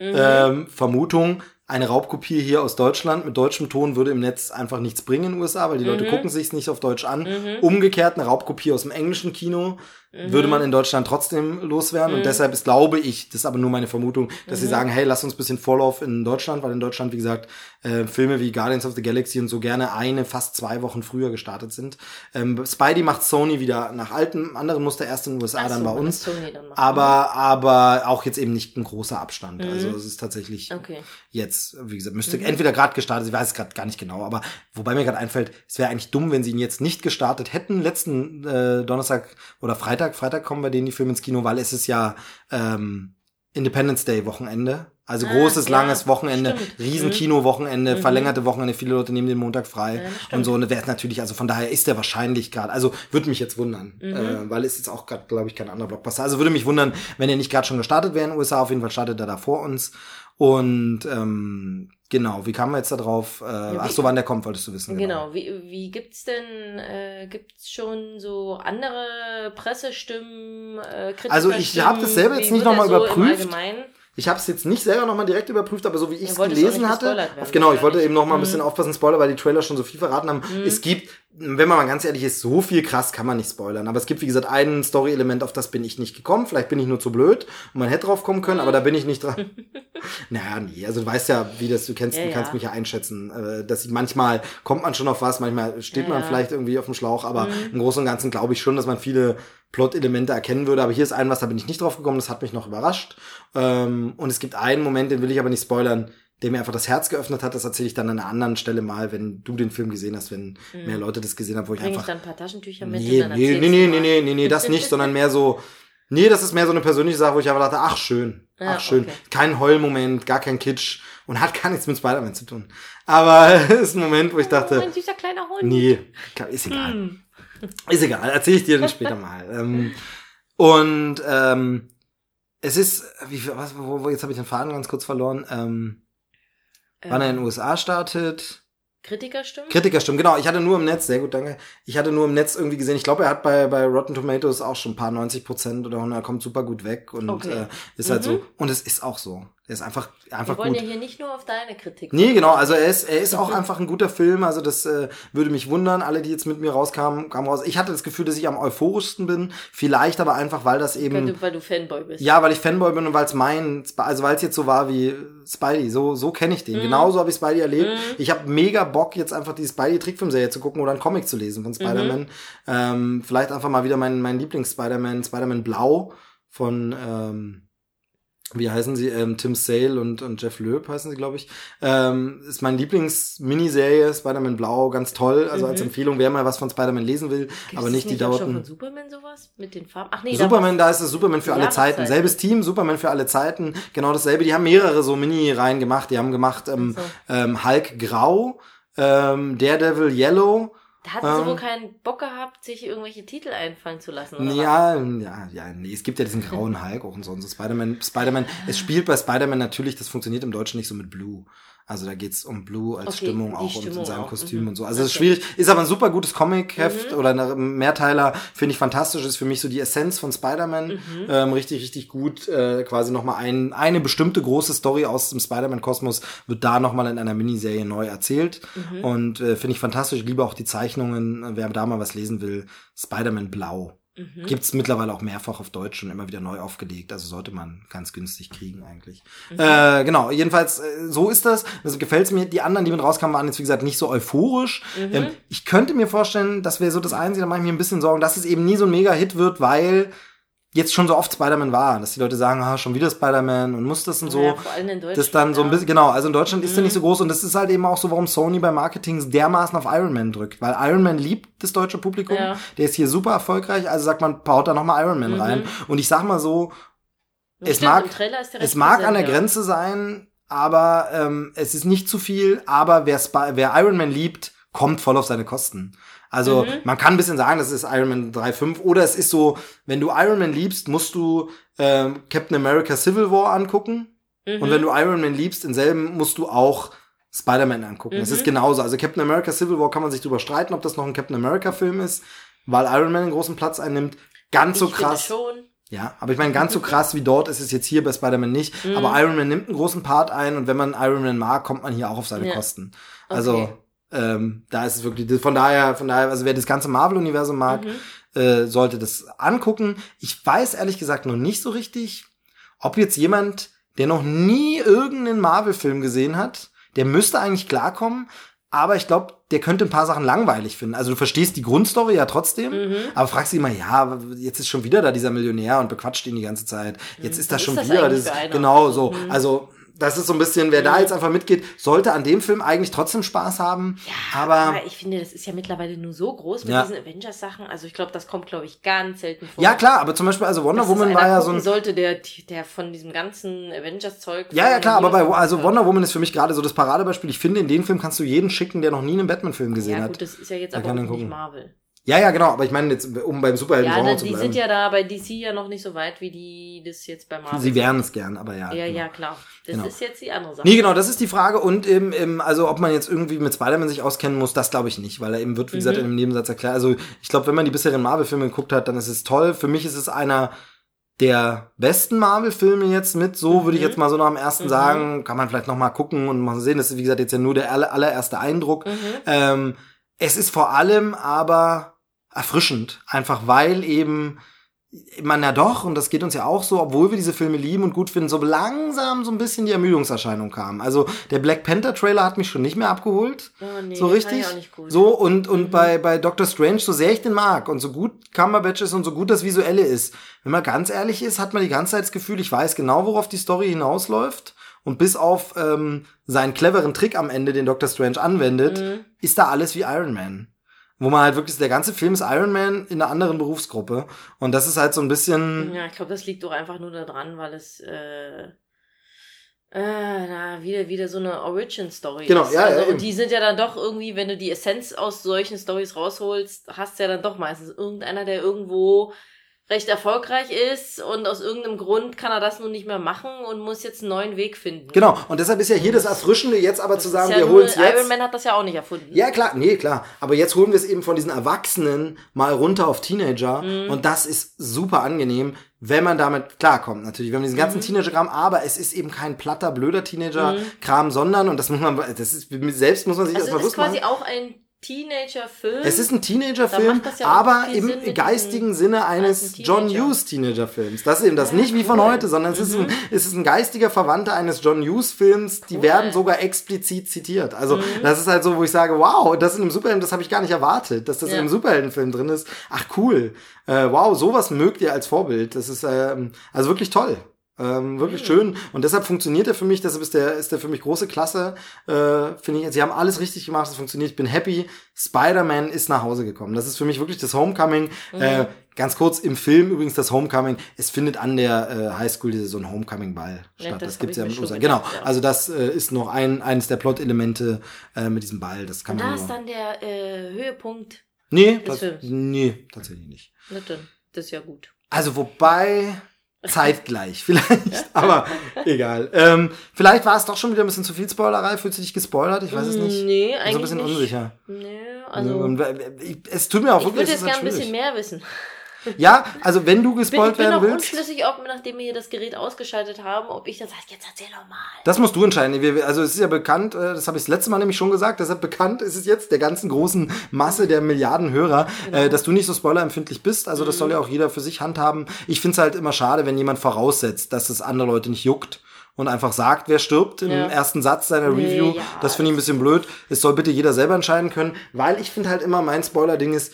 Mhm. Ähm, Vermutung, eine Raubkopie hier aus Deutschland mit deutschem Ton würde im Netz einfach nichts bringen in den USA, weil die Leute Mhm. gucken sich nicht auf Deutsch an. Umgekehrt, eine Raubkopie aus dem englischen Kino würde man in Deutschland trotzdem loswerden. Und deshalb ist, glaube ich, das ist aber nur meine Vermutung, dass sie sagen, hey, lass uns ein bisschen Vorlauf in Deutschland, weil in Deutschland, wie gesagt, äh, Filme wie Guardians of the Galaxy und so gerne eine, fast zwei Wochen früher gestartet sind. Ähm, Spidey macht Sony wieder nach altem, anderen Muster erst in den USA, Ach dann so, bei uns. Dann. Aber, aber auch jetzt eben nicht ein großer Abstand. Also es ist tatsächlich Mhm. Okay. jetzt, wie gesagt, müsste entweder gerade gestartet, ich weiß es gerade gar nicht genau, aber wobei mir gerade einfällt, es wäre eigentlich dumm, wenn sie ihn jetzt nicht gestartet hätten. Letzten äh, Donnerstag oder Freitag, Freitag kommen bei denen die Filme ins Kino, weil es ist ja ähm, Independence Day Wochenende. Also Ah, großes, ja, langes Wochenende, stimmt. riesen Kino-Wochenende, verlängerte Wochenende, viele Leute nehmen den Montag frei Ja, und so. Und wäre natürlich, also von daher ist der wahrscheinlich gerade, also würde mich jetzt wundern, Mhm. äh, weil es ist auch gerade, glaube ich, kein anderer Blockbuster. Also würde mich wundern, wenn er nicht gerade schon gestartet wäre in den USA. Auf jeden Fall startet er da vor uns. Und ähm, genau, wie kamen wir jetzt da drauf? Äh, ach so, wann der kommt, wolltest du wissen. Genau, wie, wie gibt's denn, äh, gibt's schon so andere Pressestimmen, äh, Kritiker Also ich hab das selber jetzt nicht noch mal überprüft. Ich habe es jetzt nicht selber nochmal direkt überprüft, aber so wie ich es gelesen nicht hatte. werden, Auf, genau, ich wollte wahrscheinlich. eben noch mal ein Mhm. bisschen aufpassen, Spoiler, weil die Trailer schon so viel verraten haben. Es gibt, wenn man mal ganz ehrlich ist, so viel krass kann man nicht spoilern. Aber es gibt, wie gesagt, ein Story-Element, auf das bin ich nicht gekommen. Vielleicht bin ich nur zu blöd und man hätte drauf kommen können, aber da bin ich nicht dran. naja, nee, also du weißt ja, wie das, du kennst, Ja, du kannst ja. mich ja einschätzen. Äh, dass ich, manchmal kommt man schon auf was, manchmal steht Ja, man vielleicht irgendwie auf dem Schlauch, aber Mhm. im Großen und Ganzen glaube ich schon, dass man viele Plot-Elemente erkennen würde. Aber hier ist ein was, da bin ich nicht drauf gekommen, das hat mich noch überrascht. Ähm, und es gibt einen Moment, den will ich aber nicht spoilern, der mir einfach das Herz geöffnet hat. Das erzähle ich dann an einer anderen Stelle mal, wenn du den Film gesehen hast, wenn mehr Leute das gesehen haben, wo ich Bring ich einfach. dann ein paar Taschentücher mit Nee, und dann nee, nee, nee, nee, nee, nee, nee, das nicht, sondern mehr so, nee, das ist mehr so eine persönliche Sache, wo ich einfach dachte, ach schön, Ja, ach schön. okay. Kein Heulmoment, gar kein Kitsch und hat gar nichts mit Spider-Man zu tun. Aber es ist ein Moment, wo ich Oh, dachte, ein süßer kleiner Hund. nee, ist egal. Hm. Ist egal, erzähle ich dir dann später mal. Ähm, und ähm, es ist, wie, was, wo, wo, jetzt habe ich den Faden ganz kurz verloren. Ähm, wann er in den USA startet. Kritikerstimmen? Kritikerstimmen, genau. Ich hatte nur im Netz, sehr gut, danke. Ich hatte nur im Netz irgendwie gesehen, ich glaube, er hat bei, bei Rotten Tomatoes auch schon ein paar 90 Prozent oder 100, kommt super gut weg und Okay. äh, ist halt Mhm. so. Und es ist auch so. Er ist einfach, einfach Wir wollen gut. ja hier nicht nur auf deine Kritik. Nee, genau, also er ist, er ist auch einfach ein guter Film, also das äh, würde mich wundern, alle, die jetzt mit mir rauskamen, kamen raus. Ich hatte das Gefühl, dass ich am euphorischsten bin, vielleicht aber einfach, weil das eben, Könnte, weil du Fanboy bist. ja, weil ich Fanboy bin und weil es mein, also weil es jetzt so war wie Spidey, so, so kenne ich den. Genauso habe ich Spidey erlebt. Ich habe mega Bock, jetzt einfach die Spidey-Trickfilmserie zu gucken oder einen Comic zu lesen von Spider-Man. Ähm, vielleicht einfach mal wieder mein, mein Lieblings-Spider-Man, Spider-Man Blau von, ähm, wie heißen sie? Ähm, Tim Sale und, und Jeff Loeb heißen sie, glaube ich. Ähm, ist mein Lieblings-Miniserie, Spider-Man Blau, ganz toll. Also als Empfehlung, wer mal was von Spider-Man lesen will, Gibt's aber nicht die schon dauerten. von Superman sowas? Mit den Farben? Ach nee, Superman, da ist es Superman für alle. Zeiten. Selbes Team, Superman für alle Zeiten. Genau dasselbe. Die haben mehrere so Mini-Reihen gemacht. Die haben gemacht ähm, Ach ähm, Hulk Grau, ähm, Daredevil Yellow. Da hatten sie Ähm, wohl keinen Bock gehabt, sich irgendwelche Titel einfallen zu lassen. Oder was? Ja, ja, ja, nee, es gibt ja diesen grauen Hulk auch und so. und so. Spider-Man, Spider-Man, es spielt bei Spider-Man natürlich, das funktioniert im Deutschen nicht so mit Blue. Also da geht's um Blue als Okay, Stimmung auch und Stimmung in seinem auch, Kostüm mhm. und so. Also es ist. Mhm. schwierig, ist aber ein super gutes Comic-Heft oder ein Mehrteiler, finde ich fantastisch, ist für mich so die Essenz von Spider-Man. Mhm. Ähm, richtig, richtig gut. Äh, quasi nochmal ein, eine bestimmte große Story aus dem Spider-Man-Kosmos wird da nochmal in einer Miniserie neu erzählt. Mhm. Und äh, finde ich fantastisch. Ich liebe auch die Zeichnungen. Wer da mal was lesen will, Spider-Man Blau. Mhm. Gibt's mittlerweile auch mehrfach auf Deutsch und immer wieder neu aufgelegt. Also sollte man ganz günstig kriegen eigentlich. Mhm. Äh, genau, jedenfalls, äh, so ist das. Also gefällt's mir. Die anderen, die mit rauskamen, waren jetzt, wie gesagt, nicht so euphorisch. Mhm. Ähm, ich könnte mir vorstellen, das wäre so das Einzige, da mache ich mir ein bisschen Sorgen, dass es eben nie so ein Mega-Hit wird, weil jetzt schon so oft Spider-Man war, dass die Leute sagen, ah, schon wieder Spider-Man und muss das und so. Ja, vor allem in Deutschland. Das dann so ein. Mhm. bisschen, genau, also in Deutschland ist der nicht so groß und das ist halt eben auch so, warum Sony bei Marketing dermaßen auf Iron Man drückt, weil Iron Man liebt das deutsche Publikum, Ja. Mhm. der ist hier super erfolgreich, also sagt man, baut da nochmal Iron Man rein und ich sag mal so, es stimmt, mag- es mag an der ja. Grenze sein, aber ähm, es ist nicht zu viel, aber wer, Sp wer Iron Man liebt, kommt voll auf seine Kosten. Also Mhm. man kann ein bisschen sagen, das ist Iron Man 3.5 oder es ist so, wenn du Iron Man liebst, musst du ähm, Captain America Civil War angucken Mhm. und wenn du Iron Man liebst, denselben musst du auch Spider-Man angucken. Es Mhm. ist genauso. Also Captain America Civil War kann man sich drüber streiten, ob das noch ein Captain America Film ist, weil Iron Man einen großen Platz einnimmt. Ganz so ich finde krass. schon. Ja, aber ich meine, ganz so krass wie dort ist es jetzt hier bei Spider-Man nicht. Aber Iron Man nimmt einen großen Part ein und wenn man Iron Man mag, kommt man hier auch auf seine Ja. Kosten. Also, Okay. Ähm, da ist es wirklich, von daher, von daher, also wer das ganze Marvel-Universum mag, äh, sollte das angucken. Ich weiß ehrlich gesagt noch nicht so richtig, ob jetzt jemand, der noch nie irgendeinen Marvel-Film gesehen hat, der müsste eigentlich klarkommen, aber ich glaube, der könnte ein paar Sachen langweilig finden. Also du verstehst die Grundstory ja trotzdem, Mhm. aber fragst dich immer, ja, jetzt ist schon wieder da dieser Millionär und bequatscht ihn die ganze Zeit. Jetzt ist das Was schon Mhm. ist das wieder. Das, genau so. Mhm. Also das ist so ein bisschen, wer da jetzt einfach mitgeht, sollte an dem Film eigentlich trotzdem Spaß haben. aber Aber ich finde, das ist ja mittlerweile nur so groß mit Ja. diesen Avengers-Sachen. Also ich glaube, das kommt, glaube ich, ganz selten vor. ja klar, aber zum Beispiel, also Wonder das Woman war ja so ein sollte, der, der von diesem ganzen Avengers-Zeug. Ja, ja, klar, aber bei, also Wonder Woman ist für mich gerade so das Paradebeispiel. Ich finde, in den Film kannst du jeden schicken, der noch nie einen Batman-Film gesehen Ja, hat. gut, das ist ja jetzt aber auch nicht. Marvel. Ja, ja, genau, aber ich meine jetzt, um beim superhelden Ja, ne, zu die bleiben. sind ja da bei DC ja noch nicht so weit, wie die das jetzt bei Marvel Sie wären es gern, aber ja. Ja, genau. ja, klar. Das Genau. ist jetzt die andere Sache. Nee, genau, das ist die Frage. Und eben, eben, also ob man jetzt irgendwie mit Spider-Man sich auskennen muss, das glaube ich nicht, weil er eben wird, wie gesagt, Mhm. in einem Nebensatz erklärt. Also ich glaube, wenn man die bisherigen Marvel-Filme geguckt hat, dann ist es toll. Für mich ist es einer der besten Marvel-Filme jetzt mit. So würde ich Mhm. jetzt mal so nach dem ersten sagen. Kann man vielleicht noch mal gucken und mal sehen. Das ist, wie gesagt, jetzt ja nur der aller, allererste Eindruck. Mhm. Ähm, es ist vor allem aber erfrischend, einfach weil eben man ja doch, und das geht uns ja auch so, obwohl wir diese Filme lieben und gut finden, so langsam so ein bisschen die Ermüdungserscheinung kam. Also der Black Panther Trailer hat mich schon nicht mehr abgeholt. Oh, nee, so richtig. So und, und bei, bei Doctor Strange, so sehr ich den mag und so gut Cumberbatch ist und so gut das Visuelle ist, wenn man ganz ehrlich ist, hat man die ganze Zeit das Gefühl, ich weiß genau, worauf die Story hinausläuft. Und bis auf ähm, seinen cleveren Trick am Ende, den Doctor Strange anwendet, Mhm. ist da alles wie Iron Man. Wo man halt wirklich, der ganze Film ist Iron Man in einer anderen Berufsgruppe. Und das ist halt so ein bisschen. Ja, ich glaube, das liegt doch einfach nur daran, weil es äh, äh, na, wieder, wieder so eine Origin-Story Genau, ist. ja, also, ja, eben. und die sind ja dann doch irgendwie, wenn du die Essenz aus solchen Stories rausholst, hast du ja dann doch meistens irgendeiner, der irgendwo recht erfolgreich ist und aus irgendeinem Grund kann er das nun nicht mehr machen und muss jetzt einen neuen Weg finden. Genau. Und deshalb ist ja hier das Erfrischende, jetzt aber Das zu ist sagen, ja wir holen es jetzt. Iron Man hat das ja auch nicht erfunden. Ja, klar, nee, klar. Aber jetzt holen wir es eben von diesen Erwachsenen mal runter auf Teenager. Mhm. Und das ist super angenehm, wenn man damit klarkommt, natürlich. Wir haben diesen Mhm. ganzen Teenager-Kram, aber es ist eben kein platter, blöder Teenager-Kram, sondern, und das muss man, das ist, selbst muss man sich also erstmal es ist bewusst quasi machen. auch ein Teenager-Film. Es ist ein Teenager-Film, ja aber im Sinn geistigen Sinne eines John. Hughes Teenager-Films. Das ist eben das Ja, nicht wie von cool. Mhm. heute, sondern es, ist ein, es ist ein geistiger Verwandter eines John Hughes-Films. Die Cool. Mhm. werden sogar explizit zitiert. Also das ist halt so, wo ich sage, wow, das in einem Superhelden, das habe ich gar nicht erwartet, dass das Ja. in einem Superheldenfilm drin ist. Ach cool, äh, wow, sowas mögt ihr als Vorbild. Das ist ähm, also wirklich toll. Ähm, wirklich schön. Und deshalb funktioniert er für mich, deshalb ist der, ist der für mich große Klasse. Äh, Finde ich, sie haben alles richtig gemacht, es funktioniert. Ich bin happy. Spider-Man ist nach Hause gekommen. Das ist für mich wirklich das Homecoming. Äh, ganz kurz im Film übrigens das Homecoming. Es findet an der äh, Highschool so ein Homecoming-Ball Ja, statt. das Das, gibt's ja mit schon USA. gedacht, Genau. ja. Also das äh, ist noch ein, eines der Plot-Elemente äh, mit diesem Ball. Das kann Und da man ist nur. dann der äh, Höhepunkt. Nee, des das, Films. nee, tatsächlich nicht. Das ist ja gut. Also wobei zeitgleich vielleicht, aber egal. Ähm, vielleicht war es doch schon wieder ein bisschen zu viel Spoilerei. Fühlst du dich gespoilert? Ich weiß es nicht. Nee, eigentlich so ein bisschen nicht. unsicher. Nee, Also, ich- es tut mir auch ich wirklich würde es jetzt ist gerne ein halt bisschen mehr wissen. Ja, also wenn du Bin, ich gespoilt bin werden auch willst, unschlüssig, ob nachdem wir hier das Gerät ausgeschaltet haben, ob ich dann sage, jetzt erzähl doch mal. das musst du entscheiden. Also es ist ja bekannt, äh, das habe ich das letzte Mal nämlich schon gesagt, deshalb bekannt ist es jetzt der ganzen großen Masse der Milliarden Hörer, Genau. äh, dass du nicht so spoilerempfindlich bist. Also das Mhm. soll ja auch jeder für sich handhaben. Ich finde es halt immer schade, wenn jemand voraussetzt, dass es andere Leute nicht juckt. Und einfach sagt, wer stirbt im Ja. ersten Satz seiner Nee, Review. ja, das finde ich ein bisschen blöd. Es soll bitte jeder selber entscheiden können, weil ich finde halt immer, mein Spoiler-Ding ist,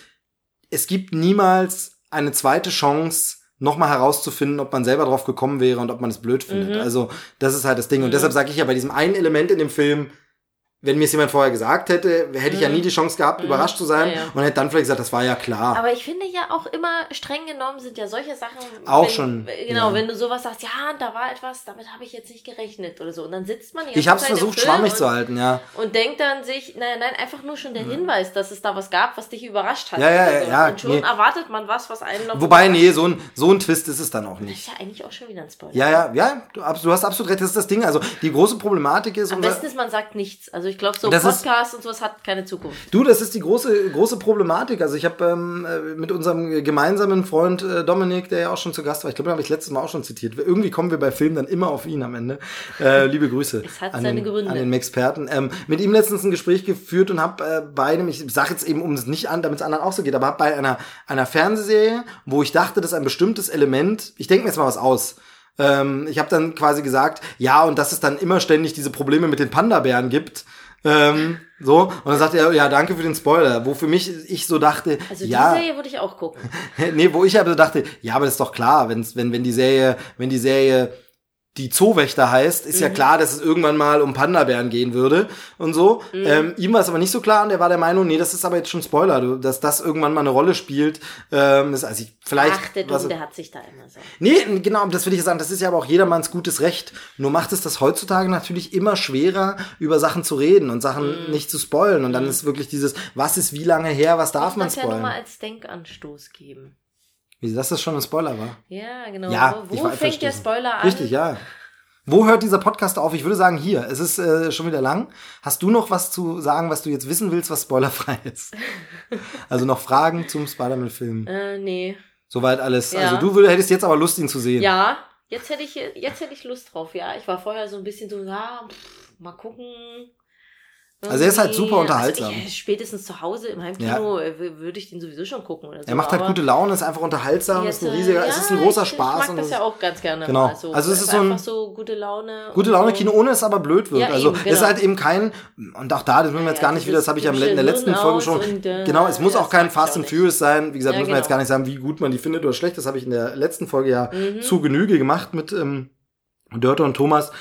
es gibt niemals eine zweite Chance, nochmal herauszufinden, ob man selber drauf gekommen wäre und ob man es blöd findet. Mhm. Also, das ist halt das Ding. Und deshalb sage ich ja bei diesem einen Element in dem Film, wenn mir es jemand vorher gesagt hätte, hätte ich ja nie die Chance gehabt, überrascht zu sein Mhm. Ja, ja. und hätte dann vielleicht gesagt, das war ja klar. Aber ich finde ja auch immer, streng genommen sind ja solche Sachen. Auch wenn, schon, Genau, ja. wenn du sowas sagst, ja, da war etwas, damit habe ich jetzt nicht gerechnet oder so. Und dann sitzt man die ich habe es versucht, schwammig und, zu halten, ja. Und denkt dann sich, nein, nein, einfach nur schon der Hinweis, dass es da was gab, was dich überrascht hat. Ja, ja, oder so. ja, Und schon nee. erwartet man was, was einen noch. Wobei, nee, so ein, so ein Twist ist es dann auch Das nicht. ist ja eigentlich auch schon wieder ein Spoiler. Ja, ja, ja, du, du hast absolut recht, das ist das Ding. Also, die große Problematik ist, Am besten ist, man sagt nichts. Also ich glaube, so Podcasts und sowas hat keine Zukunft. Du, das ist die große, große Problematik. Also ich habe ähm, äh, mit unserem gemeinsamen Freund äh, Dominik, der ja auch schon zu Gast war, ich glaube, den habe ich letztes Mal auch schon zitiert. Irgendwie kommen wir bei Filmen dann immer auf ihn am Ende. Äh, liebe Grüße Es hat an, seine den, Gründe. an den Experten. Ähm, mit ihm letztens ein Gespräch geführt und habe äh, bei einem, ich sage jetzt eben, um es nicht an, damit es anderen auch so geht, aber habe bei einer, einer Fernsehserie, wo ich dachte, dass ein bestimmtes Element, ich denke mir jetzt mal was aus, ähm, ich habe dann quasi gesagt, ja, und dass es dann immer ständig diese Probleme mit den Panda-Bären gibt. Ähm, so, und dann sagte er, ja, danke für den Spoiler. Wo für mich ich so dachte, Also ja, die Serie würde ich auch gucken. nee, wo ich aber so dachte, ja, aber das ist doch klar, wenn's, wenn, wenn die Serie, wenn die Serie die Zoowächter heißt, ist ja Mhm. klar, dass es irgendwann mal um Panda-Bären gehen würde und so. Mhm. Ähm, ihm war es aber nicht so klar und er war der Meinung, nee, das ist aber jetzt schon Spoiler, dass das irgendwann mal eine Rolle spielt. Ähm, das, also ich, vielleicht. Ach, der was- Dumm, der hat sich da immer so. Nee, genau, das will ich sagen. Das ist ja aber auch jedermanns gutes Recht. Nur macht es das heutzutage natürlich immer schwerer, über Sachen zu reden und Sachen nicht zu spoilen. Und dann ist wirklich dieses, was ist wie lange her, was darf man das ja nochmal spoilen? als Denkanstoß geben. Dass das schon ein Spoiler war? Ja, genau. Ja, wo wo fängt der. Spoiler an? Richtig, ja. Wo hört dieser Podcast auf? Ich würde sagen, hier. Es ist äh, schon wieder lang. Hast du noch was zu sagen, was du jetzt wissen willst, was spoilerfrei ist? also noch Fragen zum Spider-Man-Film. Äh, nee. Soweit alles. Ja. Also du würd, hättest jetzt aber Lust, ihn zu sehen. Ja, jetzt hätte ich jetzt hätte ich Lust drauf. Ja, ich war vorher so ein bisschen so, ja, pff, mal gucken. Also er ist halt super unterhaltsam. Also ich, spätestens zu Hause im Heimkino äh, w- würde ich den sowieso schon gucken oder so. Er macht halt gute Laune, ist einfach unterhaltsam, ist ein äh, riesiger, ja, es ist ein großer ich, Spaß. Ich mag und das ja auch ganz gerne. Genau. Mal so. Also es ist so ein- einfach so gute Laune. Gute Laune. Kino, ohne es aber blöd wird. Ja, also eben, es ist genau. halt eben kein, und auch da, das müssen wir jetzt Ja, gar nicht wieder, das habe ich ja in der letzten Folge schon. Und, äh, genau, es muss auch kein Fast and. Furious sein. Wie gesagt, Ja, müssen wir jetzt genau. gar nicht sagen, wie gut man die findet oder schlecht. Das habe ich in der letzten Folge ja Mhm. zu Genüge gemacht mit ähm, Dörte und Thomas,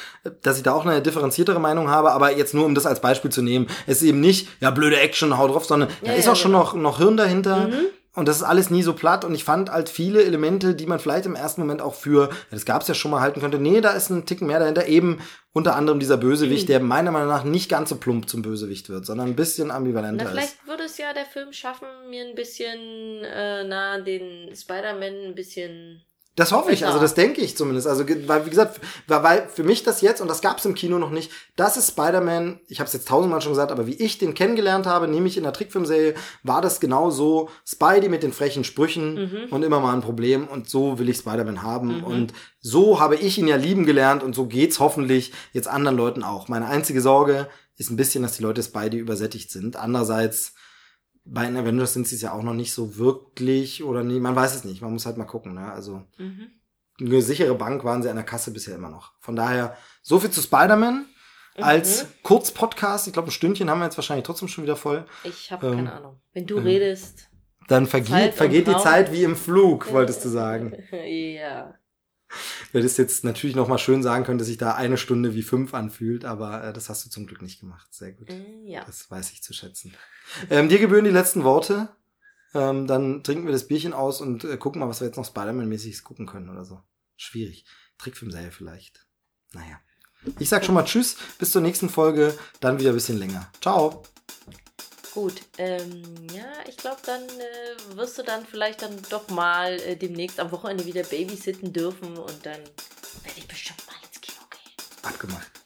dass ich da auch eine differenziertere Meinung habe, aber jetzt nur um das als Beispiel zu nehmen. Es ist eben nicht, ja, blöde Action, hau drauf, sondern da Ja, ist ja, auch schon genau. noch, noch Hirn dahinter. Mhm. Und das ist alles nie so platt. Und ich fand halt viele Elemente, die man vielleicht im ersten Moment auch für, das gab's ja schon mal halten könnte. Nee, da ist ein Ticken mehr dahinter. Eben unter anderem dieser Mhm. Bösewicht, der meiner Meinung nach nicht ganz so plump zum Bösewicht wird, sondern ein bisschen ambivalenter Na, ist. vielleicht würde es ja der Film schaffen, mir ein bisschen, äh, na, den Spider-Man ein bisschen. Das hoffe ich, also das denke ich zumindest. Also, weil, wie gesagt, weil, für mich das jetzt, und das gab's im Kino noch nicht, das ist Spider-Man, ich habe es jetzt tausendmal schon gesagt, aber wie ich den kennengelernt habe, nämlich in der Trickfilmserie, war das genau so, Spidey mit den frechen Sprüchen und immer mal ein Problem und so will ich Spider-Man haben und so habe ich ihn ja lieben gelernt und so geht's hoffentlich jetzt anderen Leuten auch. Meine einzige Sorge ist ein bisschen, dass die Leute Spidey übersättigt sind. Andererseits bei den Avengers sind sie es ja auch noch nicht so wirklich oder nie, man weiß es nicht, man muss halt mal gucken, ne? Also Mhm. eine sichere Bank waren sie an der Kasse bisher immer noch. Von daher, so viel zu Spider-Man. Mhm. Als Kurzpodcast, ich glaube, ein Stündchen haben wir jetzt wahrscheinlich trotzdem schon wieder voll. Ich habe Ähm, keine Ahnung. Wenn du redest. Dann vergeht, vergeht die. Zeit wie im Flug, wolltest du sagen. ja. Du hättest jetzt natürlich noch mal schön sagen können, dass sich da eine Stunde wie fünf anfühlt, aber äh, das hast du zum Glück nicht gemacht. Sehr gut. Äh, Ja. Das weiß ich zu schätzen. Ähm, dir gebühren die letzten Worte. Ähm, dann trinken wir das Bierchen aus und äh, gucken mal, was wir jetzt noch Spider-Man-mäßiges gucken können oder so. Schwierig. Trickfilmserie vielleicht. Naja. Ich sag schon mal Tschüss, bis zur nächsten Folge, dann wieder ein bisschen länger. Ciao. Gut. Ähm, ja, ich glaube, dann äh, wirst du dann vielleicht dann doch mal äh, demnächst am Wochenende wieder babysitten dürfen und dann werde ich bestimmt mal ins Kino gehen. Abgemacht.